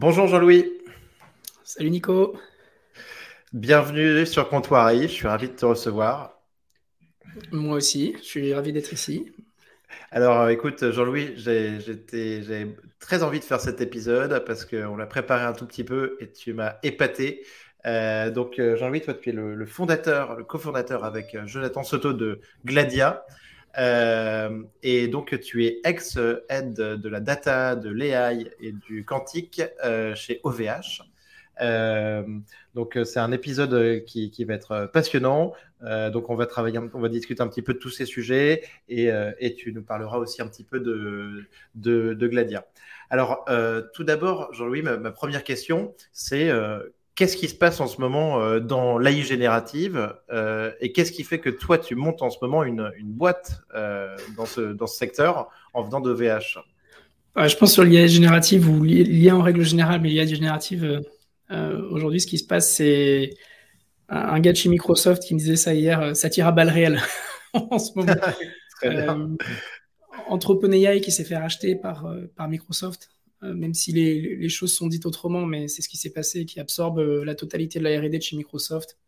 Bonjour Jean-Louis. Salut Nico. Bienvenue sur Comptoirie, je suis ravi de te recevoir. Moi aussi, je suis ravi d'être ici. Alors euh, écoute Jean-Louis, j'ai très envie de faire cet épisode parce qu'on l'a préparé un tout petit peu et tu m'as épaté. Euh, donc euh, Jean-Louis, toi tu es le, le fondateur, le cofondateur avec Jonathan Soto de Gladia. Euh, et donc, tu es ex-aide de la data, de l'AI et du quantique euh, chez OVH. Euh, donc, c'est un épisode qui, qui, va être passionnant. donc, on va travailler, on va discuter un petit peu de tous ces sujets et, et tu nous parleras aussi un petit peu de, de, Gladia. Alors, tout d'abord, Jean-Louis, ma, première question, c'est qu'est-ce qui se passe en ce moment euh, dans l'AI générative euh, et qu'est-ce qui fait que toi, tu montes en ce moment une, une boîte euh, dans, ce, dans ce secteur en venant de VH Je pense sur l'IA générative ou l'IA en règle générale, mais l'IA générative, aujourd'hui, ce qui se passe, c'est un gars de chez Microsoft qui me disait ça hier, ça tire à balles réelles en ce moment. OpenAI qui s'est fait racheter par, par Microsoft même si les, choses sont dites autrement, mais c'est ce qui s'est passé, qui absorbe euh, la totalité de la R&D de chez Microsoft.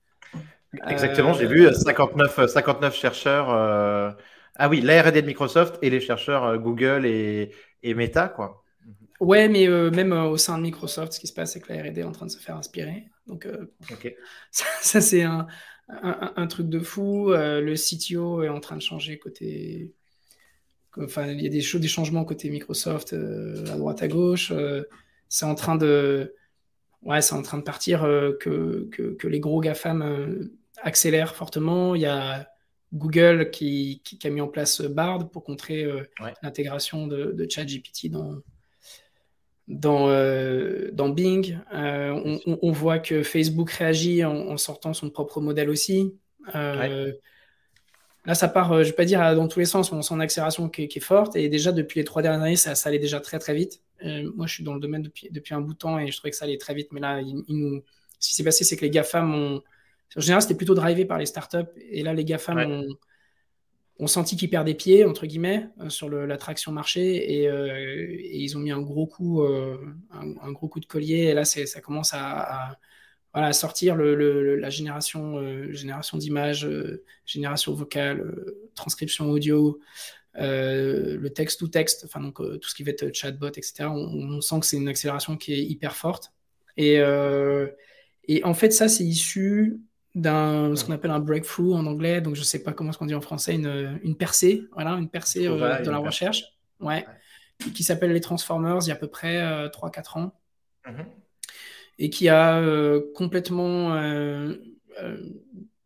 Exactement, j'ai vu 59, 59 chercheurs. Euh, ah oui, la R&D de Microsoft et les chercheurs Google et, Meta, quoi. Ouais, mais même au sein de Microsoft, ce qui se passe, c'est que la R&D est en train de se faire inspirer. Donc, ça, c'est un, un, truc de fou. le CTO est en train de changer côté Enfin, il y a des, des changements côté Microsoft euh, à droite à gauche. Euh, c'est en train de, ouais, c'est en train de partir euh, que, que, les gros GAFAM accélèrent fortement. Il y a Google qui, qui, a mis en place Bard pour contrer l'intégration de, de ChatGPT dans, dans, dans Bing. On, voit que Facebook réagit en, sortant son propre modèle aussi. Là, ça part, euh, je vais pas dire dans tous les sens, on sent une accélération qui, est forte. Et déjà, depuis les trois dernières années, ça, allait déjà très, très vite. Euh, moi, je suis dans le domaine depuis, depuis un bout de temps et je trouvais que ça allait très vite. Mais là, il, nous... ce qui s'est passé, c'est que les GAFAM ont. En général, c'était plutôt drivé par les startups. Et là, les GAFAM ont, ont, senti qu'ils perdaient pied, entre guillemets, euh, sur l'attraction marché. Et, et, ils ont mis un gros coup, un, gros coup de collier. Et là, ça commence à voilà, sortir le, la génération, euh, génération d'images, euh, génération vocale, euh, transcription audio, le texte ou texte, enfin donc tout ce qui va être chatbot, etc. On, sent que c'est une accélération qui est hyper forte. Et, et en fait, ça, c'est issu d'un ce qu'on appelle un breakthrough en anglais, donc je sais pas comment ce qu'on dit en français, une, une percée, voilà, une percée de la recherche, ouais, qui s'appelle les Transformers il y a à peu près 3-4 ans. Mm-hmm et qui a euh, complètement, euh, euh,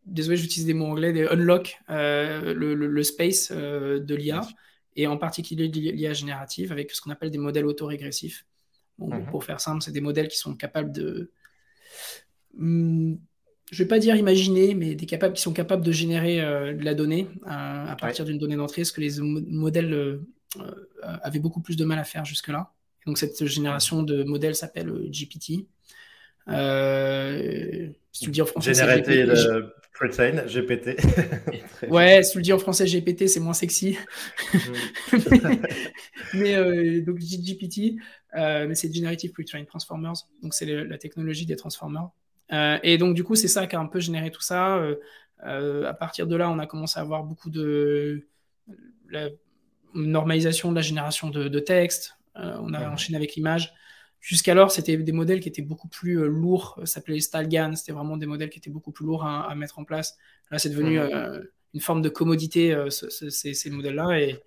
désolé j'utilise des mots anglais, des unlock le, space de l'IA, et en particulier l'IA générative avec ce qu'on appelle des modèles autorégressifs. Mhm. Pour faire simple, c'est des modèles qui sont capables de... Hmm, je ne vais pas dire imaginer, mais des capables qui sont capables de générer de la donnée à partir d'une donnée d'entrée, ce que les modèles avaient beaucoup plus de mal à faire jusque-là. Donc cette génération de modèles s'appelle GPT. Euh, si tu le dis en français, Générité de Pretrain, GPT. ouais, si tu le dis en français, GPT, c'est moins sexy. mais euh, donc GPT, euh, mais c'est Generative Pretrain Transformers. Donc c'est la technologie des transformers. et donc du coup, c'est ça qui a un peu généré tout ça. à partir de là, on a commencé à avoir beaucoup de la normalisation de la génération de, de texte. on a enchaîné avec l'image. Jusqu'alors, c'était des modèles qui étaient beaucoup plus euh, lourds. Ça s'appelait Stalgan. C'était vraiment des modèles qui étaient beaucoup plus lourds à, mettre en place. Là, c'est devenu mhm. euh, une forme de commodité, euh, ces, modèles-là. Et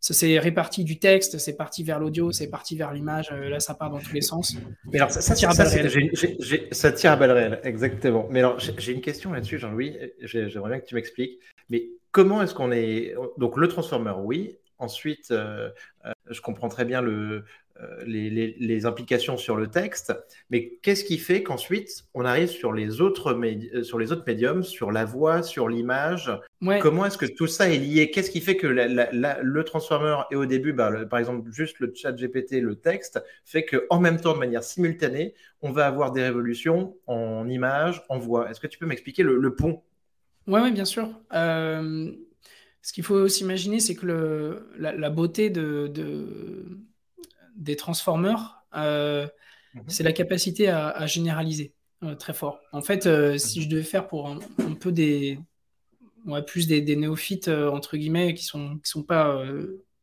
ça s'est réparti du texte, c'est parti vers l'audio, c'est parti vers l'image. là, ça part dans tous les sens. Mais alors, ça, tire à balles réelles. Ça tire à balles réelles, exactement. Mais alors, j'ai une question là-dessus, Jean-Louis. J'aimerais bien que tu m'expliques. Mais comment est-ce qu'on est. Donc, le transformer, oui. Ensuite, je comprends très bien le, euh, les, implications sur le texte, mais qu'est-ce qui fait qu'ensuite on arrive sur les autres, euh, sur les autres médiums, sur la voix, sur l'image? Comment est-ce que tout ça est lié? Qu'est-ce qui fait que le transformer et au début, bah, par exemple, juste le chat GPT, le texte, fait qu'en même temps, de manière simultanée, on va avoir des révolutions en image, en voix. Est-ce que tu peux m'expliquer le, pont? Oui, ouais, bien sûr. Euh, ce qu'il faut s'imaginer, c'est que la, beauté de des Transformers, euh, mhm. c'est la capacité à, généraliser très fort. En fait, si mhm. je devais faire pour un, peu des, ouais, plus des, néophytes, entre guillemets, qui sont, qui sont pas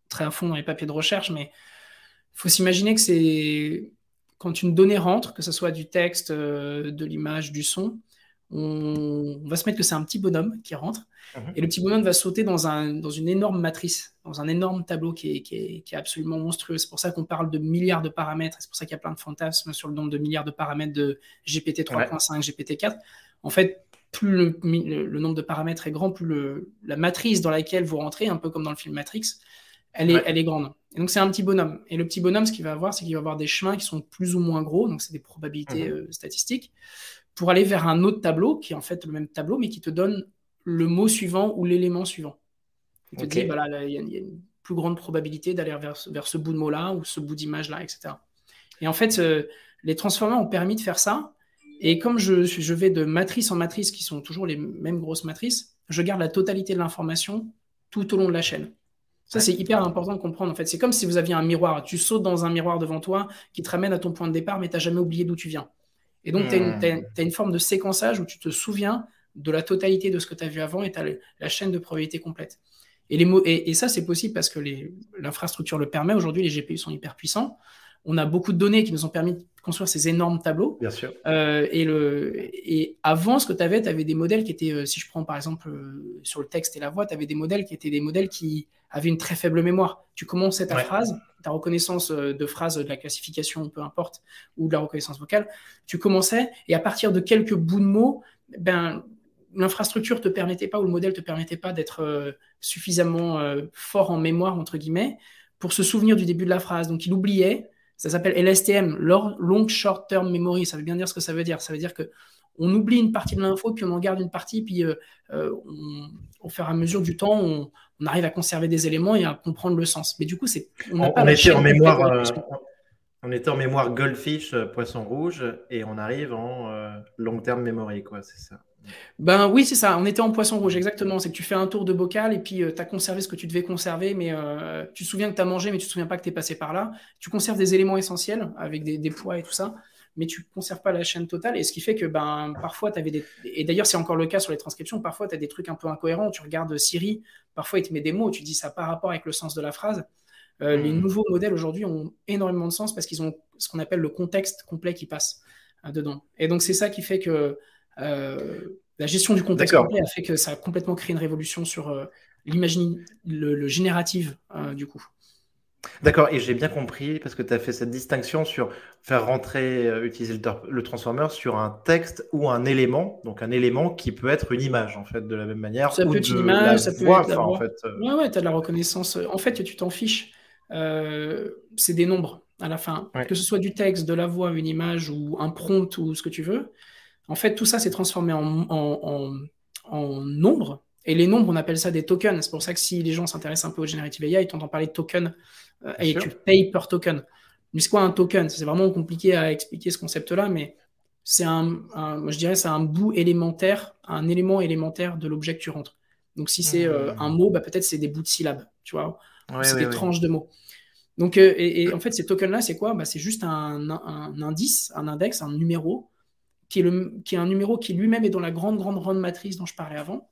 très à fond dans les papiers de recherche, mais il faut s'imaginer que c'est quand une donnée rentre, que ce soit du texte, de l'image, du son, on, va se mettre que c'est un petit bonhomme qui rentre, mhm. et le petit bonhomme va sauter dans, un, dans une énorme matrice, dans un énorme tableau qui est, qui est, absolument monstrueux. C'est pour ça qu'on parle de milliards de paramètres, c'est pour ça qu'il y a plein de fantasmes sur le nombre de milliards de paramètres de GPT 3.5, GPT 4. En fait, plus le, nombre de paramètres est grand, plus le, la matrice dans laquelle vous rentrez, un peu comme dans le film Matrix, elle est, elle est grande. Et donc c'est un petit bonhomme. Et le petit bonhomme, ce qu'il va avoir, c'est qu'il va avoir des chemins qui sont plus ou moins gros, donc c'est des probabilités mhm. euh, statistiques pour aller vers un autre tableau qui est en fait le même tableau, mais qui te donne le mot suivant ou l'élément suivant. Il te dit, voilà, il y, a une plus grande probabilité d'aller vers, vers, ce bout de mot-là ou ce bout d'image-là, etc. Et en fait, euh, les transformers ont permis de faire ça. Et comme je, je vais de matrice en matrice, qui sont toujours les mêmes grosses matrices, je garde la totalité de l'information tout au long de la chaîne. Ça, c'est hyper important de comprendre. En fait, c'est comme si vous aviez un miroir. Tu sautes dans un miroir devant toi qui te ramène à ton point de départ, mais tu n'as jamais oublié d'où tu viens. Et donc, tu as, une forme de séquençage où tu te souviens de la totalité de ce que tu as vu avant et tu as la chaîne de probabilité complète. Et, les mots, et, ça, c'est possible parce que l'infrastructure le permet. Aujourd'hui, les GPU sont hyper puissants. On a beaucoup de données qui nous ont permis de construire ces énormes tableaux. Bien sûr. Euh, et, le, et avant, ce que tu avais, tu avais des modèles qui étaient, euh, si je prends par exemple euh, sur le texte et la voix, tu avais des modèles qui étaient des modèles qui avaient une très faible mémoire. Tu commençais ta phrase, ta reconnaissance de phrase, de la classification, peu importe, ou de la reconnaissance vocale, tu commençais, et à partir de quelques bouts de mots, ben, l'infrastructure te permettait pas, ou le modèle te permettait pas d'être euh, suffisamment fort en mémoire, entre guillemets, pour se souvenir du début de la phrase. Donc il oubliait, ça s'appelle LSTM, Long Short Term Memory, ça veut bien dire ce que ça veut dire. Ça veut dire que on oublie une partie de l'info, puis on en garde une partie, puis au fur et à mesure du temps, on, on arrive à conserver des éléments et à comprendre le sens. Mais du coup, c'est on, était en mémoire. Euh, on était en mémoire goldfish, euh, poisson rouge, et on arrive en euh, long terme memory, quoi, c'est ça. Ben oui, c'est ça. On était en poisson rouge, exactement. C'est que tu fais un tour de bocal et puis tu as conservé ce que tu devais conserver, mais tu te souviens que tu as mangé, mais tu te souviens pas que tu es passé par là. Tu conserves des éléments essentiels avec des, des poids et tout ça mais tu ne conserves pas la chaîne totale. Et ce qui fait que ben, parfois, tu avais des. Et d'ailleurs, c'est encore le cas sur les transcriptions. Parfois, tu as des trucs un peu incohérents. Tu regardes Siri, parfois, il te met des mots, tu dis ça par rapport avec le sens de la phrase. Euh, les hmm. nouveaux modèles aujourd'hui ont énormément de sens parce qu'ils ont ce qu'on appelle le contexte complet qui passe euh, dedans. Et donc, c'est ça qui fait que euh, la gestion du contexte a fait que ça a complètement créé une révolution sur l'imagine, le, le, générative du coup. D'accord, et j'ai bien compris parce que tu as fait cette distinction sur faire rentrer, euh, utiliser le, transformer sur un texte ou un élément, donc un élément qui peut être une image en fait, de la même manière. Ça peut être une image, ça peut être la En fait, euh. Ouais, ouais, tu as de la reconnaissance. En fait, tu t'en fiches. Euh, c'est des nombres à la fin. Que ce soit du texte, de la voix, une image ou un prompt ou ce que tu veux. En fait, tout ça, c'est transformé en, en, en nombres. Et les nombres, on appelle ça des tokens. C'est pour ça que si les gens s'intéressent un peu au generative AI, ils t'entendent parler de tokens euh, et tu payes per token. Mais c'est quoi un token? C'est vraiment compliqué à expliquer ce concept-là, mais c'est un, je dirais, c'est un bout élémentaire, un élément élémentaire de l'objet que tu rentres. Donc si c'est euh, mmh. un mot, bah, peut-être c'est des bouts de syllabes, tu vois, c'est des tranches de mots. Donc, euh, et, en fait, ces tokens-là, c'est quoi? Bah, C'est juste un, indice, un index, un numéro, qui est, le, qui est un numéro qui lui-même est dans la grande, grande, grande matrice dont je parlais avant,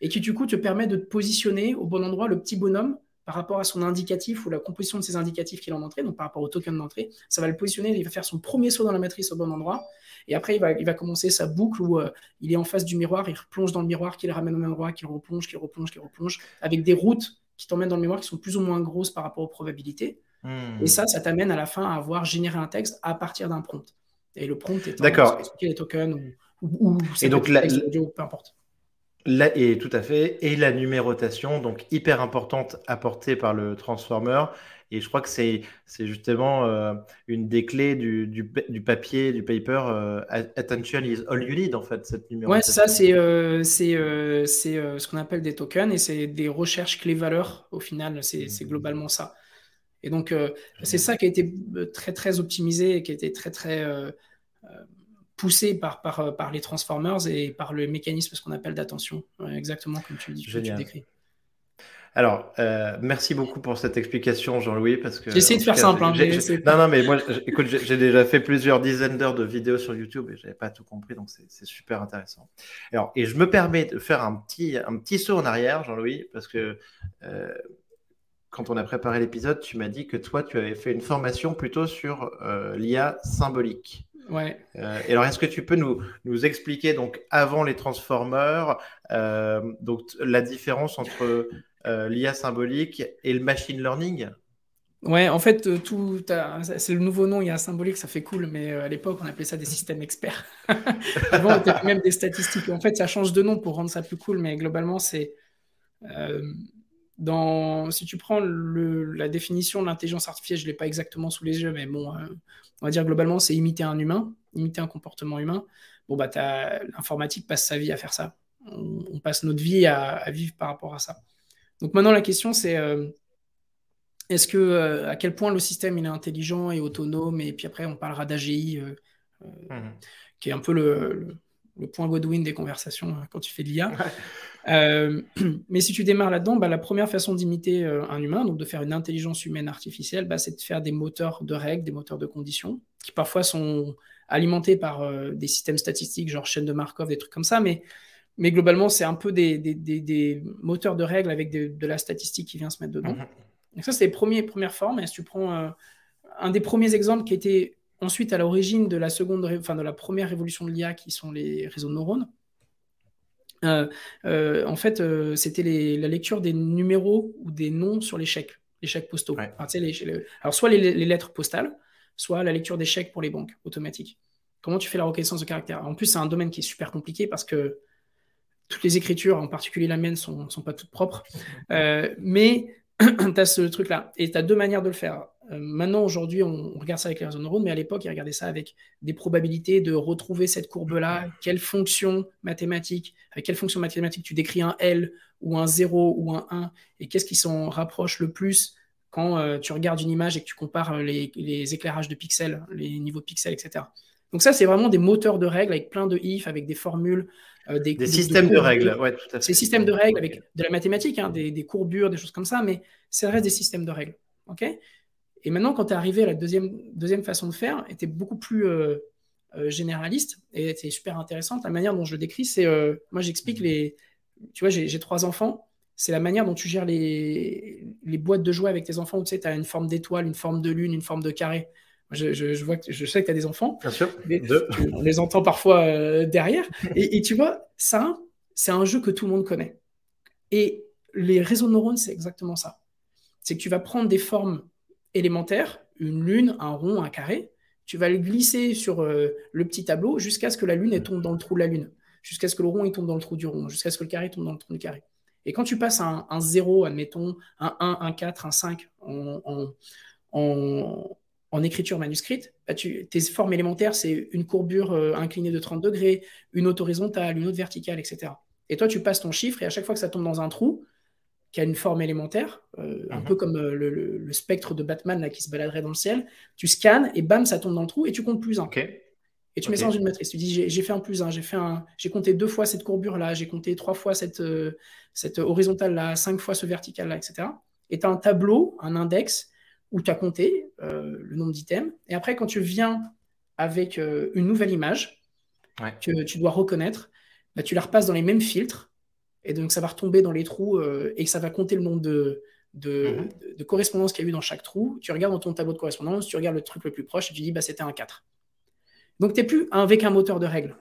et qui du coup te permet de te positionner au bon endroit le petit bonhomme par rapport à son indicatif ou la composition de ses indicatifs qu'il a en entrée, donc par rapport au token d'entrée, ça va le positionner, il va faire son premier saut dans la matrice au bon endroit, et après il va, il va commencer sa boucle où euh, il est en face du miroir, il replonge dans le miroir, qu'il ramène au même endroit, qu'il replonge, qu'il replonge, qu'il replonge, avec des routes qui t'emmènent dans le miroir qui sont plus ou moins grosses par rapport aux probabilités. Hmm. Et ça, ça t'amène à la fin à avoir généré un texte à partir d'un prompt. Et le prompt est D'accord. les tokens ou, ou, ou et donc la, audio, peu importe et tout à fait. Et la numérotation, donc hyper importante, apportée par le transformer. Et je crois que c'est justement euh, une des clés du, du, du, papier, du paper. Euh, attention is all you need, en fait, cette numérotation. Ouais, ça, c'est euh, c'est ce qu'on appelle des tokens et c'est des recherches clés-valeurs, au final. C'est globalement ça. Et donc, c'est ça qui a été très, très optimisé et qui a été très, très poussé par, par, euh, par les transformers et par le mécanisme, ce qu'on appelle d'attention, exactement comme tu, dis, tu décris. Alors, euh, merci beaucoup pour cette explication, Jean-Louis, parce que. J'essaie de faire simple. Hein, non, non, mais moi, écoute, j'ai déjà fait plusieurs dizaines d'heures de vidéos sur YouTube et j'avais pas tout compris, donc c'est super intéressant. Alors, et je me permets de faire un petit, un petit saut en arrière, Jean-Louis, parce que euh, quand on a préparé l'épisode, tu m'as dit que toi, tu avais fait une formation plutôt sur euh, l'IA symbolique. Ouais. Euh, et alors, est-ce que tu peux nous, nous expliquer, donc, avant les transformers, euh, donc, la différence entre l'IA symbolique et le machine learning? Ouais, en fait, tout, c'est le nouveau nom, IA symbolique, ça fait cool, mais à l'époque, on appelait ça des systèmes experts. Avant, on était même des statistiques. En fait, ça change de nom pour rendre ça plus cool, mais globalement, c'est. Dans, si tu prends le, la définition de l'intelligence artificielle, je ne l'ai pas exactement sous les yeux, mais bon, on va dire globalement, c'est imiter un humain, imiter un comportement humain. Bon, bah, l'informatique passe sa vie à faire ça. On, passe notre vie à, vivre par rapport à ça. Donc maintenant, la question, c'est euh, est-ce que euh, à quel point le système il est intelligent et autonome? Et puis après, on parlera d'AGI, euh, mmh. qui est un peu le, le, point Godwin des conversations hein, quand tu fais de l'IA. Euh, mais si tu démarres là-dedans, bah, la première façon d'imiter euh, un humain, donc de faire une intelligence humaine artificielle, bah, c'est de faire des moteurs de règles, des moteurs de conditions, qui parfois sont alimentés par euh, des systèmes statistiques, genre chaîne de Markov, des trucs comme ça, mais, mais globalement, c'est un peu des, des, des, moteurs de règles avec de la statistique qui vient se mettre dedans. Mhm. Donc ça, c'est les premiers, premières formes. Et si tu prends un des premiers exemples qui était ensuite à l'origine de la seconde, enfin de la première révolution de l'IA, qui sont les réseaux de neurones, euh, euh, en fait, euh, c'était la lecture des numéros ou des noms sur les chèques, les chèques postaux. alors, soit les, lettres postales, soit la lecture des chèques pour les banques automatiques. Comment tu fais la reconnaissance de caractère? En plus, c'est un domaine qui est super compliqué parce que toutes les écritures, en particulier la mienne, sont, sont pas toutes propres. mais tu as ce truc-là. Et tu as deux manières de le faire. Euh, maintenant, aujourd'hui, on, regarde ça avec les réseaux neurones, mais à l'époque, ils regardaient ça avec des probabilités de retrouver cette courbe-là, quelle fonction mathématique, avec quelle fonction mathématique tu décris un L ou un 0 ou un 1, et qu'est-ce qui s'en rapproche le plus quand euh, tu regardes une image et que tu compares les, éclairages de pixels, les niveaux de pixels, etc. Donc ça, c'est vraiment des moteurs de règles avec plein de if, avec des formules. Euh, des, systèmes de, règles, ouais, tout à fait. C'est systèmes de règles avec de la mathématique, hein, des, des, courbures, des choses comme ça, mais ça reste des systèmes de règles. ok? Et maintenant, quand tu es arrivé à la deuxième, deuxième façon de faire, était beaucoup plus euh, euh, généraliste et c'est super intéressante. La manière dont je le décris, c'est. Euh, moi, j'explique les. Tu vois, j'ai trois enfants. C'est la manière dont tu gères les, les boîtes de jouets avec tes enfants où tu sais, tu as une forme d'étoile, une forme de lune, une forme de carré. Je, je, vois que, je sais que tu as des enfants. Bien sûr. on les entend parfois derrière. Et, et, tu vois, ça, c'est un jeu que tout le monde connaît. Et les réseaux de neurones, c'est exactement ça. C'est que tu vas prendre des formes élémentaire, une lune, un rond, un carré. Tu vas le glisser sur euh, le petit tableau jusqu'à ce que la lune tombe dans le trou de la lune, jusqu'à ce que le rond tombe dans le trou du rond, jusqu'à ce que le carré tombe dans le trou du carré. Et quand tu passes un, un 0, admettons, un 1, un 4, un 5 en, en, écriture manuscrite, bah, tes formes élémentaires, c'est une courbure euh, inclinée de 30 degrés, une autre horizontale, une autre verticale, etc. Et toi, tu passes ton chiffre et à chaque fois que ça tombe dans un trou, qui a une forme élémentaire, euh, un mhm. peu comme euh, le, spectre de Batman là, qui se baladerait dans le ciel. Tu scannes et bam, ça tombe dans le trou et tu comptes plus un. Et tu mets ça dans une matrice. Tu dis j'ai fait un plus un, j'ai fait un, j'ai compté deux fois cette courbure là, j'ai compté trois fois cette, euh, cette horizontale là, cinq fois ce vertical là, etc. Et tu as un tableau, un index où tu as compté le nombre d'items. Et après, quand tu viens avec une nouvelle image que tu dois reconnaître, bah, tu la repasses dans les mêmes filtres et donc, ça va retomber dans les trous euh, et ça va compter le nombre de, de, mhm. correspondances qu'il y a eu dans chaque trou. Tu regardes dans ton tableau de correspondance, tu regardes le truc le plus proche et tu dis, bah, c'était un 4. Donc, tu n'es plus avec un moteur de règles.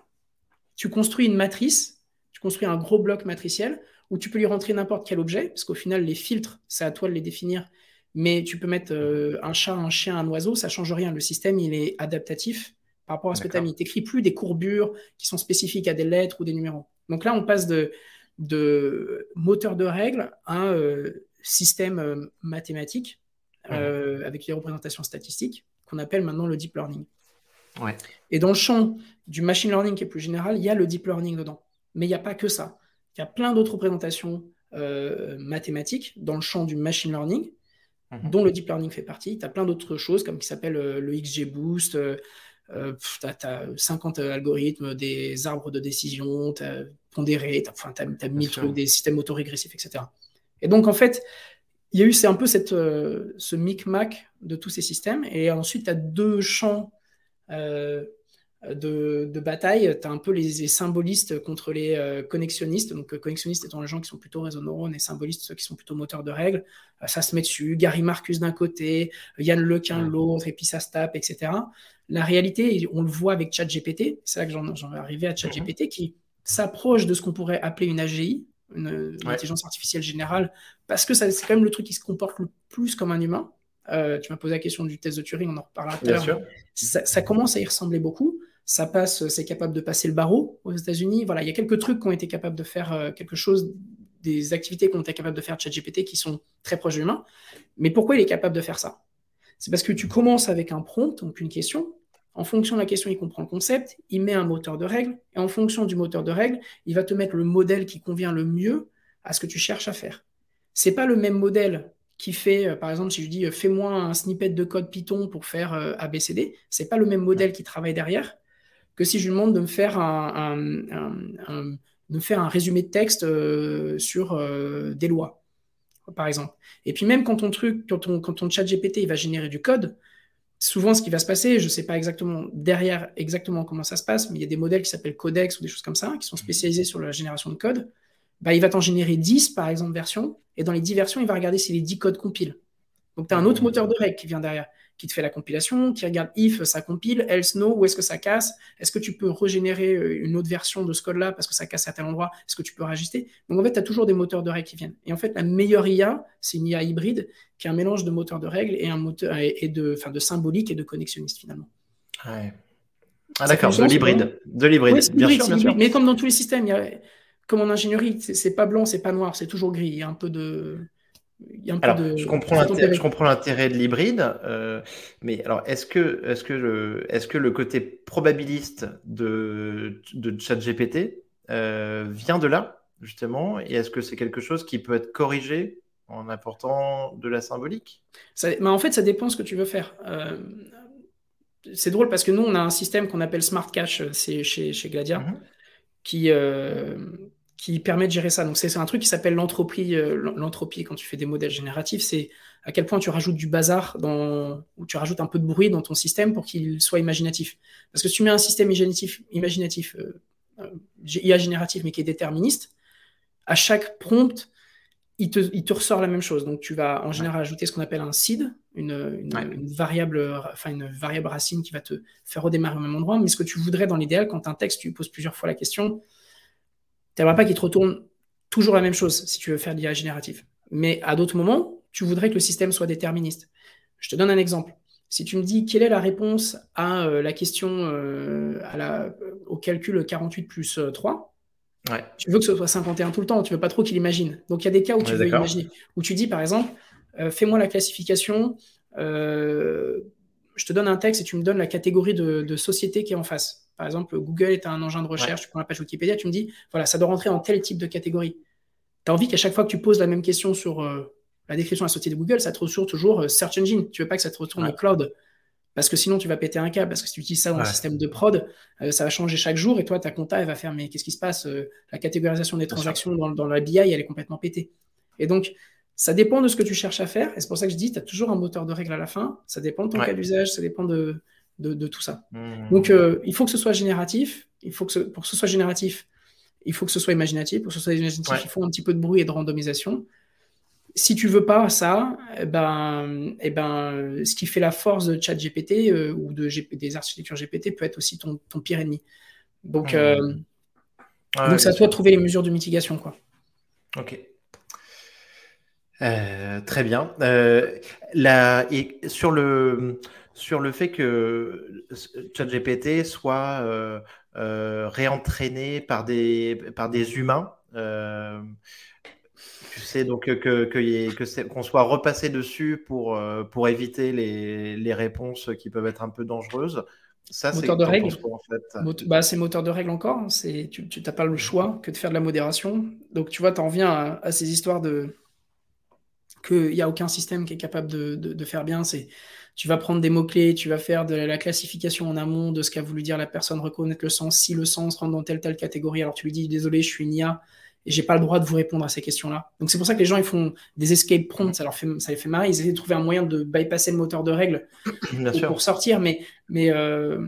Tu construis une matrice, tu construis un gros bloc matriciel où tu peux lui rentrer n'importe quel objet, parce qu'au final, les filtres, c'est à toi de les définir. Mais tu peux mettre euh, un chat, un chien, un oiseau, ça change rien. Le système, il est adaptatif par rapport à ce que tu as mis. Tu n'écris plus des courbures qui sont spécifiques à des lettres ou des numéros. Donc là, on passe de, de moteur de règles à un euh, système euh, mathématique euh, avec les représentations statistiques qu'on appelle maintenant le deep learning. Et dans le champ du machine learning qui est plus général, il y a le deep learning dedans. Mais il n'y a pas que ça. Il y a plein d'autres représentations mathématiques dans le champ du machine learning, mhm. dont le deep learning fait partie. Tu as plein d'autres choses comme qui s'appelle le XGBoost, euh, tu as, 50 algorithmes, des arbres de décision, tu as pondéré, tu as, as, 1000 trucs, des systèmes autorégressifs, etc. Et donc, en fait, il y a eu c'est un peu cette, euh, ce micmac de tous ces systèmes. Et ensuite, tu as deux champs euh, de, de, bataille. Tu as un peu les, symbolistes contre les euh, connexionnistes. Donc, connexionnistes étant les gens qui sont plutôt réseau neurones et symbolistes, ceux qui sont plutôt moteurs de règles. ça se met dessus. Gary Marcus d'un côté, Yann Lequin de l'autre, et puis ça se tape, etc. La réalité, on le voit avec ChatGPT. C'est là que j'en vais arriver à ChatGPT mhm. qui s'approche de ce qu'on pourrait appeler une AGI, une, intelligence artificielle générale, parce que c'est quand même le truc qui se comporte le plus comme un humain. Euh, tu m'as posé la question du test de Turing, on en reparlera tout à l'heure. Ça, commence à y ressembler beaucoup. Ça passe, c'est capable de passer le barreau aux États-Unis. Voilà, il y a quelques trucs qui ont été capables de faire euh, quelque chose, des activités qu'on été capables de faire ChatGPT qui sont très proches de l'humain. Mais pourquoi il est capable de faire ça? C'est parce que tu commences avec un prompt, donc une question, en fonction de la question, il comprend le concept, il met un moteur de règles, et en fonction du moteur de règles, il va te mettre le modèle qui convient le mieux à ce que tu cherches à faire. C'est pas le même modèle qui fait, euh, par exemple, si je dis euh, fais-moi un snippet de code Python pour faire euh, ABCD, c'est pas le même modèle qui travaille derrière que si je lui demande de me faire un, résumé de texte sur des lois, par exemple. Et puis même quand ton truc, chat GPT il va générer du code, souvent, ce qui va se passer, je ne sais pas exactement derrière exactement comment ça se passe, mais il y a des modèles qui s'appellent Codex ou des choses comme ça, qui sont spécialisés sur la génération de code. Bah, il va t'en générer 10, par exemple, versions, et dans les 10 versions, il va regarder si les 10 codes compilent. Donc, tu as un autre moteur de règles qui vient derrière qui te fait la compilation, qui regarde if ça compile, else no, où est-ce que ça casse, est-ce que tu peux régénérer euh, une autre version de ce code-là parce que ça casse à tel endroit, est-ce que tu peux rajuster Donc en fait, tu as toujours des moteurs de règles qui viennent. Et en fait, la meilleure IA, c'est une IA hybride qui est un mélange de moteurs de règles et, un moteur, et de, de symbolique et de connexionniste finalement. Ouais. Ah d'accord, de l'hybride. De l'hybride, bien, sûr, bien sûr. Mais comme dans tous les systèmes, il y a, comme en ingénierie, c'est pas blanc, c'est pas noir, c'est toujours gris. Il y a un peu de alors, je comprends l'intérêt de l'hybride, euh, mais alors est-ce que, est -ce que, le, est -ce que le côté probabiliste de, de ChatGPT euh, vient de là, justement, et est-ce que c'est quelque chose qui peut être corrigé en apportant de la symbolique? Mais En fait, ça dépend ce que tu veux faire. Euh, c'est drôle parce que nous, on a un système qu'on appelle Smart Cache chez, chez Gladia, mm-hmm. qui, qui permet de gérer ça. Donc c'est un truc qui s'appelle l'entropie. Euh, l'entropie quand tu fais des modèles génératifs, c'est à quel point tu rajoutes du bazar dans, ou tu rajoutes un peu de bruit dans ton système pour qu'il soit imaginatif. Parce que si tu mets un système imaginatif, imaginatif euh, euh IA génératif, mais qui est déterministe, à chaque prompt, il te, il te, ressort la même chose. Donc, tu vas en général ajouter ce qu'on appelle un seed, une, une, variable, enfin une variable racine qui va te faire redémarrer au même endroit. Mais ce que tu voudrais dans l'idéal, quand un texte, tu poses plusieurs fois la question, n'aimerais pas qu'il te retourne toujours la même chose si tu veux faire de l'IA générative. Mais à d'autres moments, tu voudrais que le système soit déterministe. Je te donne un exemple. Si tu me dis quelle est la réponse à euh, la question euh, à la, au calcul 48 plus 3, euh, tu veux que ce soit 51 tout le temps, tu veux pas trop qu'il imagine. Donc il y a des cas où tu veux imaginer. Où tu dis par exemple, fais-moi la classification, je te donne un texte et tu me donnes la catégorie de, de société qui est en face. Par exemple, Google est un engin de recherche, tu prends la page Wikipédia, tu me dis, voilà, ça doit rentrer en tel type de catégorie. Tu as envie qu'à chaque fois que tu poses la même question sur euh, la description associée de Google, ça te retourne toujours euh, Search Engine. Tu veux pas que ça te retourne cloud. Parce que sinon, tu vas péter un câble. Parce que si tu utilises ça dans le système de prod, euh, ça va changer chaque jour. Et toi, ta compta, elle va faire Mais qu'est-ce qui se passe La catégorisation des transactions dans, dans, la BI, elle est complètement pétée. Et donc, ça dépend de ce que tu cherches à faire. Et c'est pour ça que je dis tu as toujours un moteur de règle à la fin. Ça dépend de ton cas d'usage, ça dépend de, de, tout ça. Mmh. Donc, euh, il faut que ce soit génératif. Il faut que pour que ce soit génératif, il faut que ce soit imaginatif. Pour que ce soit imaginatif, il faut un petit peu de bruit et de randomisation. Si tu veux pas ça, eh ben, eh ben, ce qui fait la force de ChatGPT euh, ou de des architectures GPT peut être aussi ton, ton pire ennemi. Donc, mmh. euh, donc c'est à toi de trouver les mesures de mitigation. Quoi. Ok. très bien. La, et sur le, sur le fait que ChatGPT soit euh, euh, réentraîné par des, par des humains. Euh, tu sais, donc que, qu'on soit repassé dessus pour, pour éviter les, les, réponses qui peuvent être un peu dangereuses. Ça, c'est de règles. En fait bah, c'est moteur de règles encore. Hein. C'est, tu n'as pas le choix que de faire de la modération. Donc, tu vois, tu en viens à, ces histoires de qu'il n'y a aucun système qui est capable de, de, de faire bien. C'est tu vas prendre des mots-clés, tu vas faire de la classification en amont de ce qu'a voulu dire la personne, reconnaître le sens. Si le sens rentre dans telle telle catégorie, alors tu lui dis désolé, je suis une IA et j'ai pas le droit de vous répondre à ces questions-là. Donc c'est pour ça que les gens ils font des escape prompts, ça leur fait, ça les fait marrer. Ils essaient de trouver un moyen de bypasser le moteur de règles pour, sortir, mais mais euh,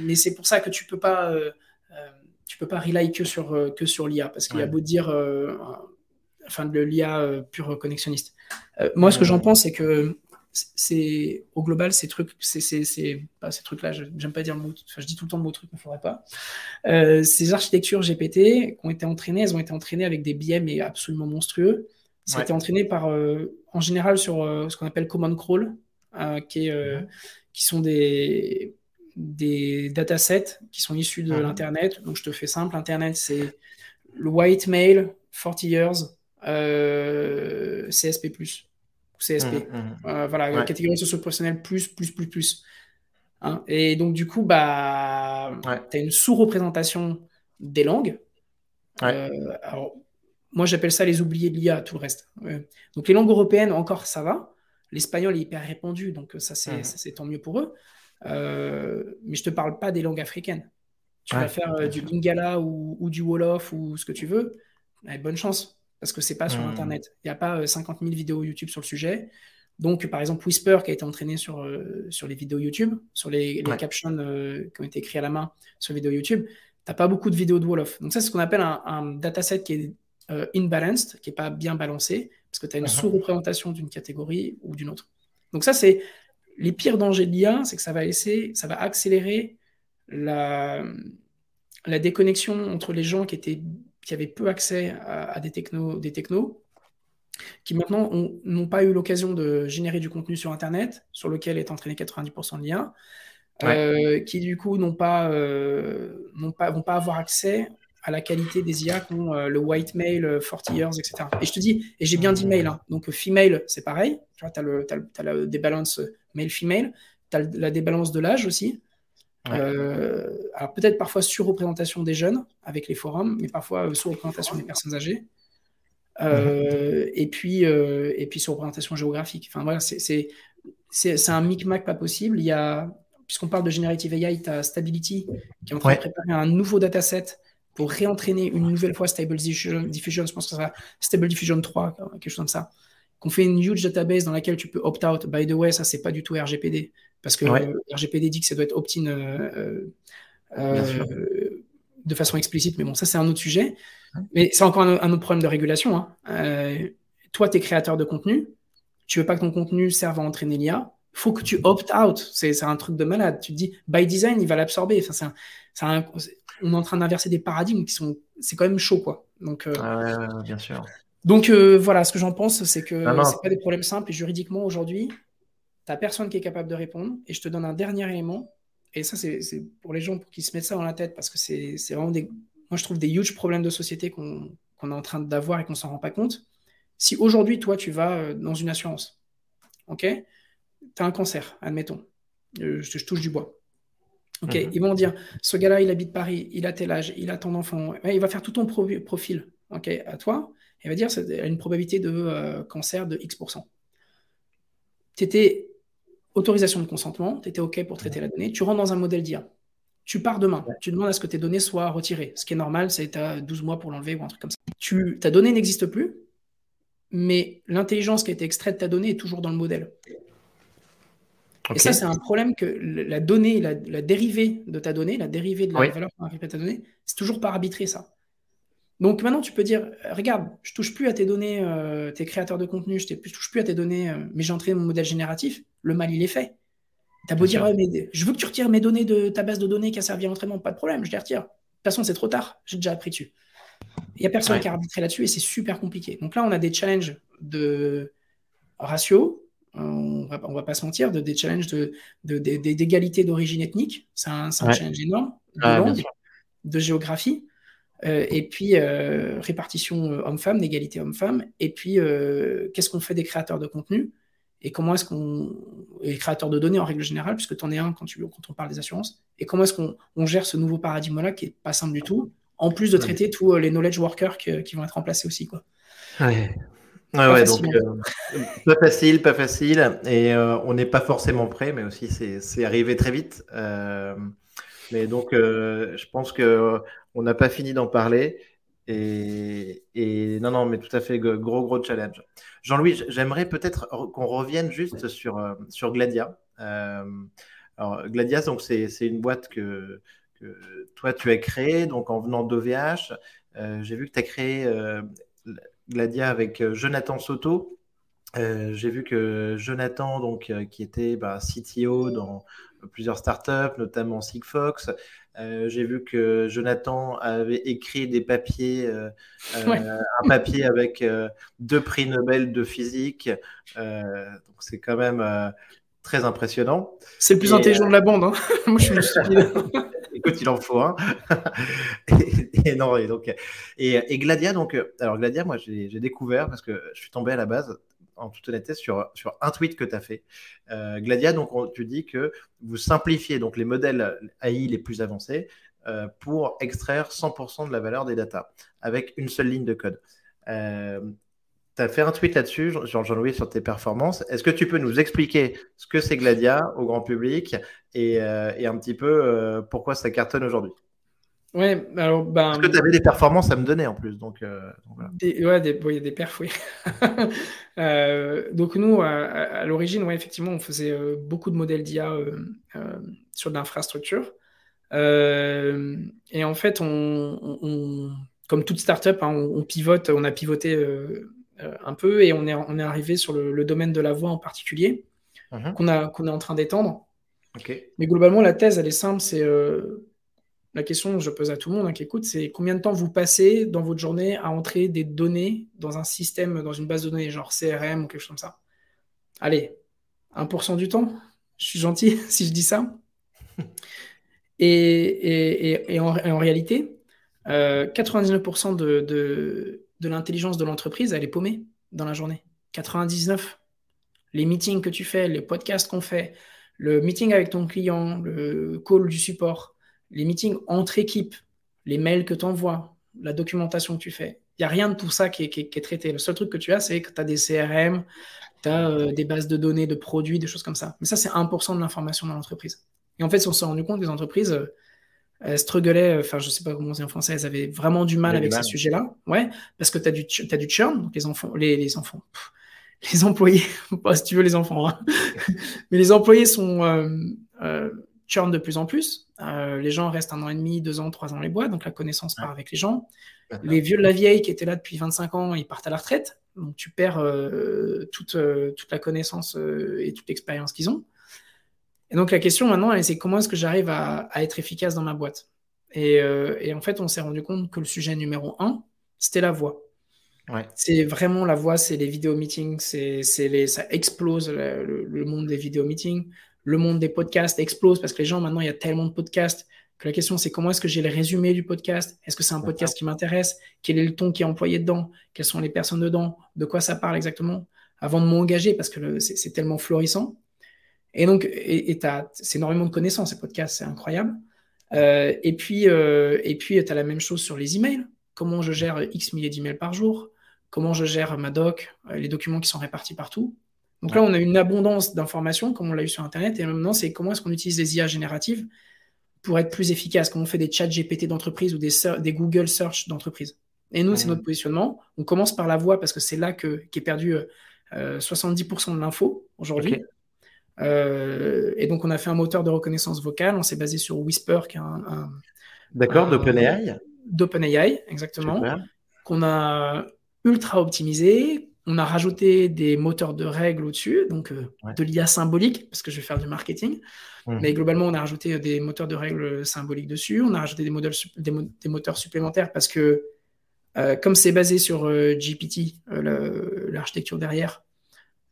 mais c'est pour ça que tu peux pas euh, euh, tu peux pas rely que sur que sur l'IA parce qu'il y a beau dire enfin de l'IA pure connexionniste. moi ce que j'en pense c'est que c'est au global ces trucs c'est c'est pas ces trucs là j'aime pas dire le mot enfin, je dis tout le temps le mot truc mais faudrait pas. Euh, ces architectures GPT qui ont été entraînées elles ont été entraînées avec des biais mais absolument monstrueux. Ça a été entraîné par euh, en général sur euh, ce qu'on appelle command crawl qui est qui sont des des datasets qui sont issus de l'internet. Donc je te fais simple internet c'est le white mail 40 years CSP+ CSP. Mmh, mmh. Euh, voilà, catégorie socio-professionnelle plus, plus, plus, plus. Hein. Et donc, du coup, bah, tu as une sous-représentation des langues. Euh, alors, moi, j'appelle ça les oubliés de l'IA, tout le reste. Donc, les langues européennes, encore, ça va. L'espagnol est hyper répandu, donc ça, c'est tant mieux pour eux. Euh, mais je te parle pas des langues africaines. Tu vas faire du Lingala ou, ou, du Wolof ou ce que tu veux. bonne chance parce que c'est pas sur hmm. Internet. Il n'y a pas 50 euh, 000 vidéos YouTube sur le sujet. Donc, par exemple, Whisper qui a été entraîné sur, euh, sur les vidéos YouTube, sur les, captions euh, qui ont été écrits à la main sur les vidéos YouTube, tu n'as pas beaucoup de vidéos de Wolof. Donc, ça, c'est ce qu'on appelle un, dataset qui est imbalanced, qui n'est pas bien balancé, parce que tu as une uh-huh. sous-représentation d'une catégorie ou d'une autre. Donc, ça, c'est les pires dangers de l'IA, c'est que ça va laisser, ça va accélérer la, la déconnexion entre les gens qui étaient qui avaient peu accès à, des, technos, des technos, qui maintenant n'ont pas eu l'occasion de générer du contenu sur Internet, sur lequel est entraîné 90% de l'IA, euh, qui du coup n'ont pas, euh, pas, vont pas avoir accès à la qualité des IA qui ont euh, le white mail, 40 years, etc. Et je te dis, et j'ai bien dit mail, hein, donc female, c'est pareil, tu as, le, as, la débalance male-female, tu as la débalance de l'âge aussi, euh, alors peut-être parfois sur-représentation des jeunes avec les forums, mais parfois euh, sur-représentation des personnes âgées. Euh, et puis et puis sur-représentation géographique. Enfin voilà, c'est un micmac pas possible. Il y a puisqu'on parle de generative AI, tu as Stability qui est en train de préparer un nouveau dataset pour réentraîner une nouvelle fois Stable Diffusion, je pense que ça sera Stable Diffusion 3, quelque chose comme ça. Qu'on fait une huge database dans laquelle tu peux opt-out. By the way, ça, c'est pas du tout RGPD. Parce que RGPD dit que ça doit être opt-in euh, euh, de façon explicite, mais bon, ça c'est un autre sujet. Mais c'est encore un, autre problème de régulation. Hein. Euh, toi, tu es créateur de contenu, tu veux pas que ton contenu serve à entraîner l'IA, faut que tu opt-out. C'est un truc de malade. Tu te dis, by design, il va l'absorber. Enfin, on est en train d'inverser des paradigmes qui sont. C'est quand même chaud, quoi. Donc, bien sûr. Donc, voilà, ce que j'en pense, c'est que c'est pas des problèmes simples. Et juridiquement, aujourd'hui, tu personne qui est capable de répondre. Et je te donne un dernier élément. Et ça, c'est pour les gens pour qui se mettent ça dans la tête, parce que c'est vraiment des. Moi, je trouve des huge problèmes de société qu'on est en train d'avoir et qu'on s'en rend pas compte. Si aujourd'hui, toi, tu vas euh, dans une assurance, ok Tu as un cancer, admettons. Euh, je, touche du bois. Ok, mhm. ils vont dire ce gars-là, il habite Paris, il a tel âge, il a ton enfant. il va faire tout ton profil, ok, à toi. Il va dire c'est une probabilité de euh, cancer de X%. Tu étais autorisation de consentement, tu étais OK pour traiter la donnée, tu rentres dans un modèle d'IA. Tu pars demain, tu demandes à ce que tes données soient retirées. Ce qui est normal, c'est que tu as 12 mois pour l'enlever ou un truc comme ça. Tu, ta donnée n'existe plus, mais l'intelligence qui a été extraite de ta donnée est toujours dans le modèle. Et ça, c'est un problème que la donnée, la, dérivée de ta donnée, la dérivée de la valeur qu'on a de ta donnée, c'est toujours pas arbitré ça. Donc maintenant, tu peux dire, regarde, je touche plus à tes données, euh, tes créateurs de contenu, je, ne touche plus à tes données, euh, mais j'ai entraîné mon modèle génératif, le mal, il est fait. Tu as beau dire, mais je veux que tu retires mes données de ta base de données qui a servi à l'entraînement, pas de problème, je les retire. De toute façon, c'est trop tard, j'ai déjà appris dessus. Il n'y a personne qui a arbitré là-dessus et c'est super compliqué. Donc là, on a des challenges de ratio, on va, va pas se mentir, de, des challenges d'égalité de, d'origine ethnique, c'est un, challenge énorme, de de géographie. Euh, et puis, euh, répartition euh, homme-femme, d'égalité homme-femme. Et puis, qu'est-ce qu'on fait des créateurs de contenu Et comment est-ce qu'on. Et créateurs de données en règle générale, puisque tu en es un quand, tu, quand on parle des assurances. Et comment est-ce qu'on gère ce nouveau paradigme-là qui est pas simple du tout, en plus de traiter tous les knowledge workers qui, vont être remplacés aussi. Quoi. Ouais. Ouais, donc pas facile, pas facile, et on n'est pas forcément prêt, mais aussi c'est arrivé très vite. mais donc, je pense que on n'a pas fini d'en parler. Et, et, non, non, mais tout à fait, gros, gros challenge. Jean-Louis, j'aimerais peut-être qu'on revienne juste sur, euh, sur Gladia. Euh, alors, Gladia, donc c'est une boîte que, que, toi, tu as créée donc en venant d'OVH. Euh, J'ai vu que tu as créé euh, Gladia avec Jonathan Soto. J'ai vu que Jonathan, donc, qui était bah, CTO dans plusieurs startups, notamment Sigfox, euh, j'ai vu que Jonathan avait écrit des papiers, euh, euh, un papier avec deux prix Nobel de physique. donc c'est quand même très impressionnant. C'est le plus intelligent de la bande. Hein Moi, je suis stupide. Écoute, il en faut un. et, non, et donc, et, Gladia, donc, alors Gladia, moi, j'ai découvert parce que je suis tombé à la base en toute honnêteté, sur, sur un tweet que tu as fait. Euh, Gladia, donc, tu dis que vous simplifiez donc, les modèles AI les plus avancés euh, pour extraire 100% de la valeur des data avec une seule ligne de code. Euh, tu as fait un tweet là-dessus, Jean-Louis, sur tes performances. Est-ce que tu peux nous expliquer ce que c'est Gladia au grand public et un petit peu pourquoi ça cartonne aujourd'hui? Ouais, alors ben. Parce que tu avais des performances à me donner en plus, donc. Euh, ouais, des, il y a des perfs, oui. euh, donc nous, à, l'origine, ouais, effectivement, on faisait euh, beaucoup de modèles d'IA euh, sur de l'infrastructure. et en fait, on, on, comme toute startup, hein, on, on, pivote, on a pivoté un peu et on est, on est arrivé sur le, le domaine de la voix en particulier, uh-huh. qu'on qu'on est en train d'étendre. Okay. Mais globalement, la thèse, elle est simple, c'est la question que je pose à tout le monde hein, qui écoute, c'est combien de temps vous passez dans votre journée à entrer des données dans un système, dans une base de données, genre CRM ou quelque chose comme ça? Allez, 1% du temps? Je suis gentil si je dis ça. Et, en, réalité, 99% euh, de, de l'intelligence de l'entreprise, elle est paumée dans la journée. 99. Les meetings que tu fais, les podcasts qu'on fait, le meeting avec ton client, le call du support, les meetings entre équipes, les mails que tu envoies, la documentation que tu fais. Il n'y a rien de tout ça qui est, traité. Le seul truc que tu as, c'est que tu as des CRM, tu as euh, des bases de données, de produits, des choses comme ça. Mais ça, c'est 1% de l'information dans l'entreprise. Et en fait, on s'est rendu compte que les entreprises, euh, elles strugglaient, enfin, je ne sais pas comment on dit en français, elles avaient vraiment du mal avec ce sujet-là. Ouais, parce que tu as du, as du churn, donc les enfants, les, enfants, les employés, pas si tu veux les enfants, hein. mais les employés sont euh, churn de plus en plus. Euh, les gens restent un an et demi, deux ans, trois ans dans les boîtes, donc la connaissance part avec les gens. Les vieux de la vieille qui étaient là depuis 25 ans, ils partent à la retraite, donc tu perds euh, toute, euh, toute la connaissance et toute l'expérience qu'ils ont. Et donc la question maintenant, c'est comment est-ce que j'arrive à, être efficace dans ma boîte? Et, en fait, on s'est rendu compte que le sujet numéro un, c'était la voix. C'est vraiment la voix, c'est les vidéo meetings, c'est, les, ça explose le, le, monde des vidéo meetings le monde des podcasts explose parce que les gens, maintenant, il y a tellement de podcasts que la question, c'est comment est-ce que j'ai le résumé du podcast? Est-ce que c'est un podcast qui m'intéresse? Quel est le ton qui est employé dedans? Quelles sont les personnes dedans? De quoi ça parle exactement? Avant de m'engager, parce que c'est tellement florissant. Et donc, et, c'est énormément de connaissances, ces podcasts, c'est incroyable. Euh, et puis, euh, et puis tu as la même chose sur les emails. Comment je gère X milliers d'emails par jour? Comment je gère ma doc, euh, les documents qui sont répartis partout? Donc là, on a une abondance d'informations, comme on l'a eu sur Internet. Et maintenant, c'est comment est-ce qu'on utilise les IA génératives pour être plus efficace, comment on fait des chats GPT d'entreprise ou des, des, Google Search d'entreprise. Et nous, c'est notre positionnement. On commence par la voix parce que c'est là que, qu'est perdu 70% euh, de l'info aujourd'hui. Euh, et donc, on a fait un moteur de reconnaissance vocale. On s'est basé sur Whisper, qui est un. D'accord, d'OpenAI D'OpenAI, exactement. Qu'on a ultra optimisé, on a rajouté des moteurs de règles au-dessus, donc euh, de l'IA symbolique, parce que je vais faire du marketing. Mmh. Mais globalement, on a rajouté des moteurs de règles symboliques dessus. On a rajouté des, modèles, des, moteurs supplémentaires parce que, euh, comme c'est basé sur euh, GPT, l'architecture derrière,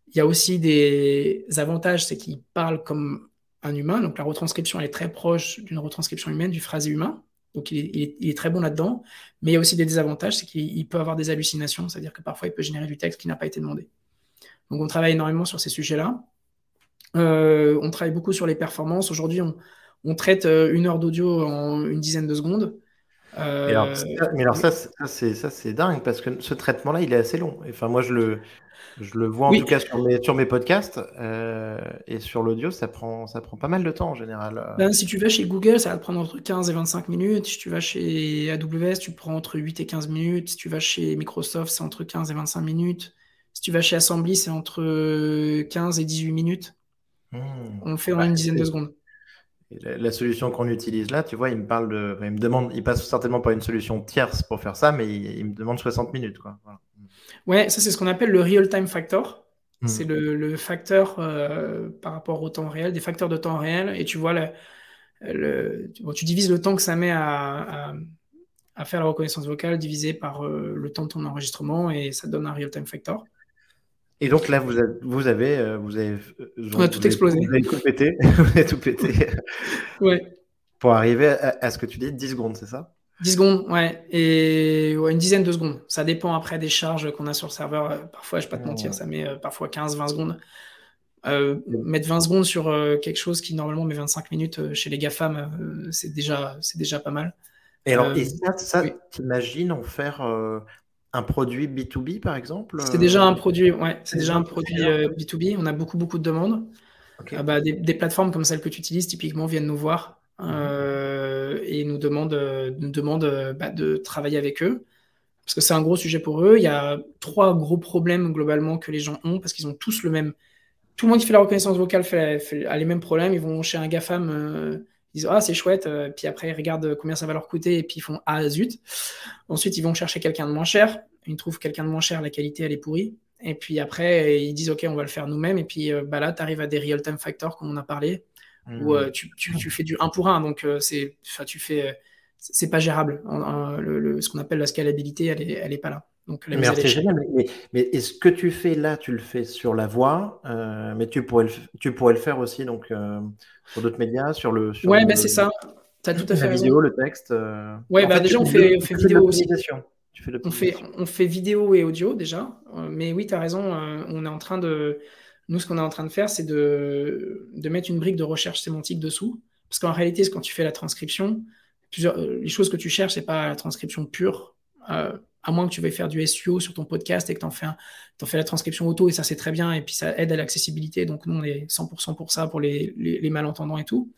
il y a aussi des avantages, c'est qu'il parle comme un humain. Donc la retranscription est très proche d'une retranscription humaine, du phrasé humain. Donc il est, très bon là-dedans. Mais il y a aussi des désavantages, c'est qu'il peut avoir des hallucinations, c'est-à-dire que parfois il peut générer du texte qui n'a pas été demandé. Donc on travaille énormément sur ces sujets-là. Euh, on travaille beaucoup sur les performances. Aujourd'hui, on, traite euh, une heure d'audio en une dizaine de secondes. Alors, mais alors, ça, c'est, ça, c'est dingue parce que ce traitement-là, il est assez long. Enfin, moi, je le, je le vois en tout cas sur mes, sur mes podcasts euh, et sur l'audio, ça prend, ça prend pas mal de temps en général. Ben, si tu vas chez Google, ça va te prendre entre 15 et 25 minutes. Si tu vas chez AWS, tu prends entre 8 et 15 minutes. Si tu vas chez Microsoft, c'est entre 15 et 25 minutes. Si tu vas chez Assembly, c'est entre 15 et 18 minutes. Hmm. On le fait en une dizaine de secondes. La, solution qu'on utilise là, tu vois, il me parle de, il me demande, il passe certainement pas une solution tierce pour faire ça, mais il, me demande 60 minutes, quoi. Ouais, ça c'est ce qu'on appelle le real-time factor. Hmm. C'est le, facteur euh, par rapport au temps réel, des facteurs de temps réel. Et tu vois, le, tu divises le temps que ça met à, faire la reconnaissance vocale divisé par euh, le temps de ton enregistrement et ça donne un real-time factor. Et donc là, vous avez, vous avez, vous avez on a tout explosé. Vous avez tout pété. vous avez tout pété. ouais. Pour arriver à, à, ce que tu dis, 10 secondes, c'est ça? 10 secondes, ouais. Et une dizaine de secondes. Ça dépend après des charges qu'on a sur le serveur. Euh, parfois, je ne vais pas te mentir, ça met euh, parfois 15-20 secondes. Euh, mettre 20 secondes sur quelque chose qui normalement met 25 minutes chez les GAFAM, c'est déjà, déjà pas mal. Et alors, ça, ça t'imagines en faire un produit B2B par exemple C'est déjà un produit, ouais, c'est déjà un produit B2B. On a beaucoup, beaucoup de demandes. Ah bah, des, des, plateformes comme celles que tu utilises, typiquement, viennent nous voir euh, et nous demandent, nous bah, de travailler avec eux. Parce que c'est un gros sujet pour eux. Il y a trois gros problèmes globalement que les gens ont parce qu'ils ont tous le même. Tout le monde qui fait la reconnaissance vocale fait, a les mêmes problèmes. Ils vont chez un GAFAM, euh, ils disent Ah, c'est chouette. Euh, puis après, ils regardent combien ça va leur coûter et puis ils font Ah, zut. Ensuite, ils vont chercher quelqu'un de moins cher. Ils trouvent quelqu'un de moins cher, la qualité, elle est pourrie. Et puis après, ils disent Ok, on va le faire nous-mêmes. Et puis bah là, tu arrives à des real-time factors, comme on a parlé où euh, tu, tu, fais du 1 pour 1. Donc, euh, c'est, tu fais, c'est pas gérable. le, ce qu'on appelle la scalabilité, elle est, elle est pas là. Donc, mais, mais, est-ce que tu fais là, tu le fais sur la voix, euh, mais tu pourrais, le, tu pourrais le faire aussi donc, sur d'autres médias, sur le. Sur ouais, c'est ça. Tu as tout à fait la vidéo, le texte. Ouais, bah, déjà, on fait, on fait vidéo aussi. Tu fais on, fait, on fait vidéo et audio déjà. mais oui, tu as raison. on est en train de. Nous, ce qu'on est en train de faire, c'est de, mettre une brique de recherche sémantique dessous. Parce qu'en réalité, quand tu fais la transcription, plusieurs, euh, les choses que tu cherches, c'est pas la transcription pure. Euh, à moins que tu veuilles faire du SEO sur ton podcast et que tu en, en, fais la transcription auto, et ça c'est très bien, et puis ça aide à l'accessibilité. Donc nous, on est 100% pour ça, pour les, malentendants et tout.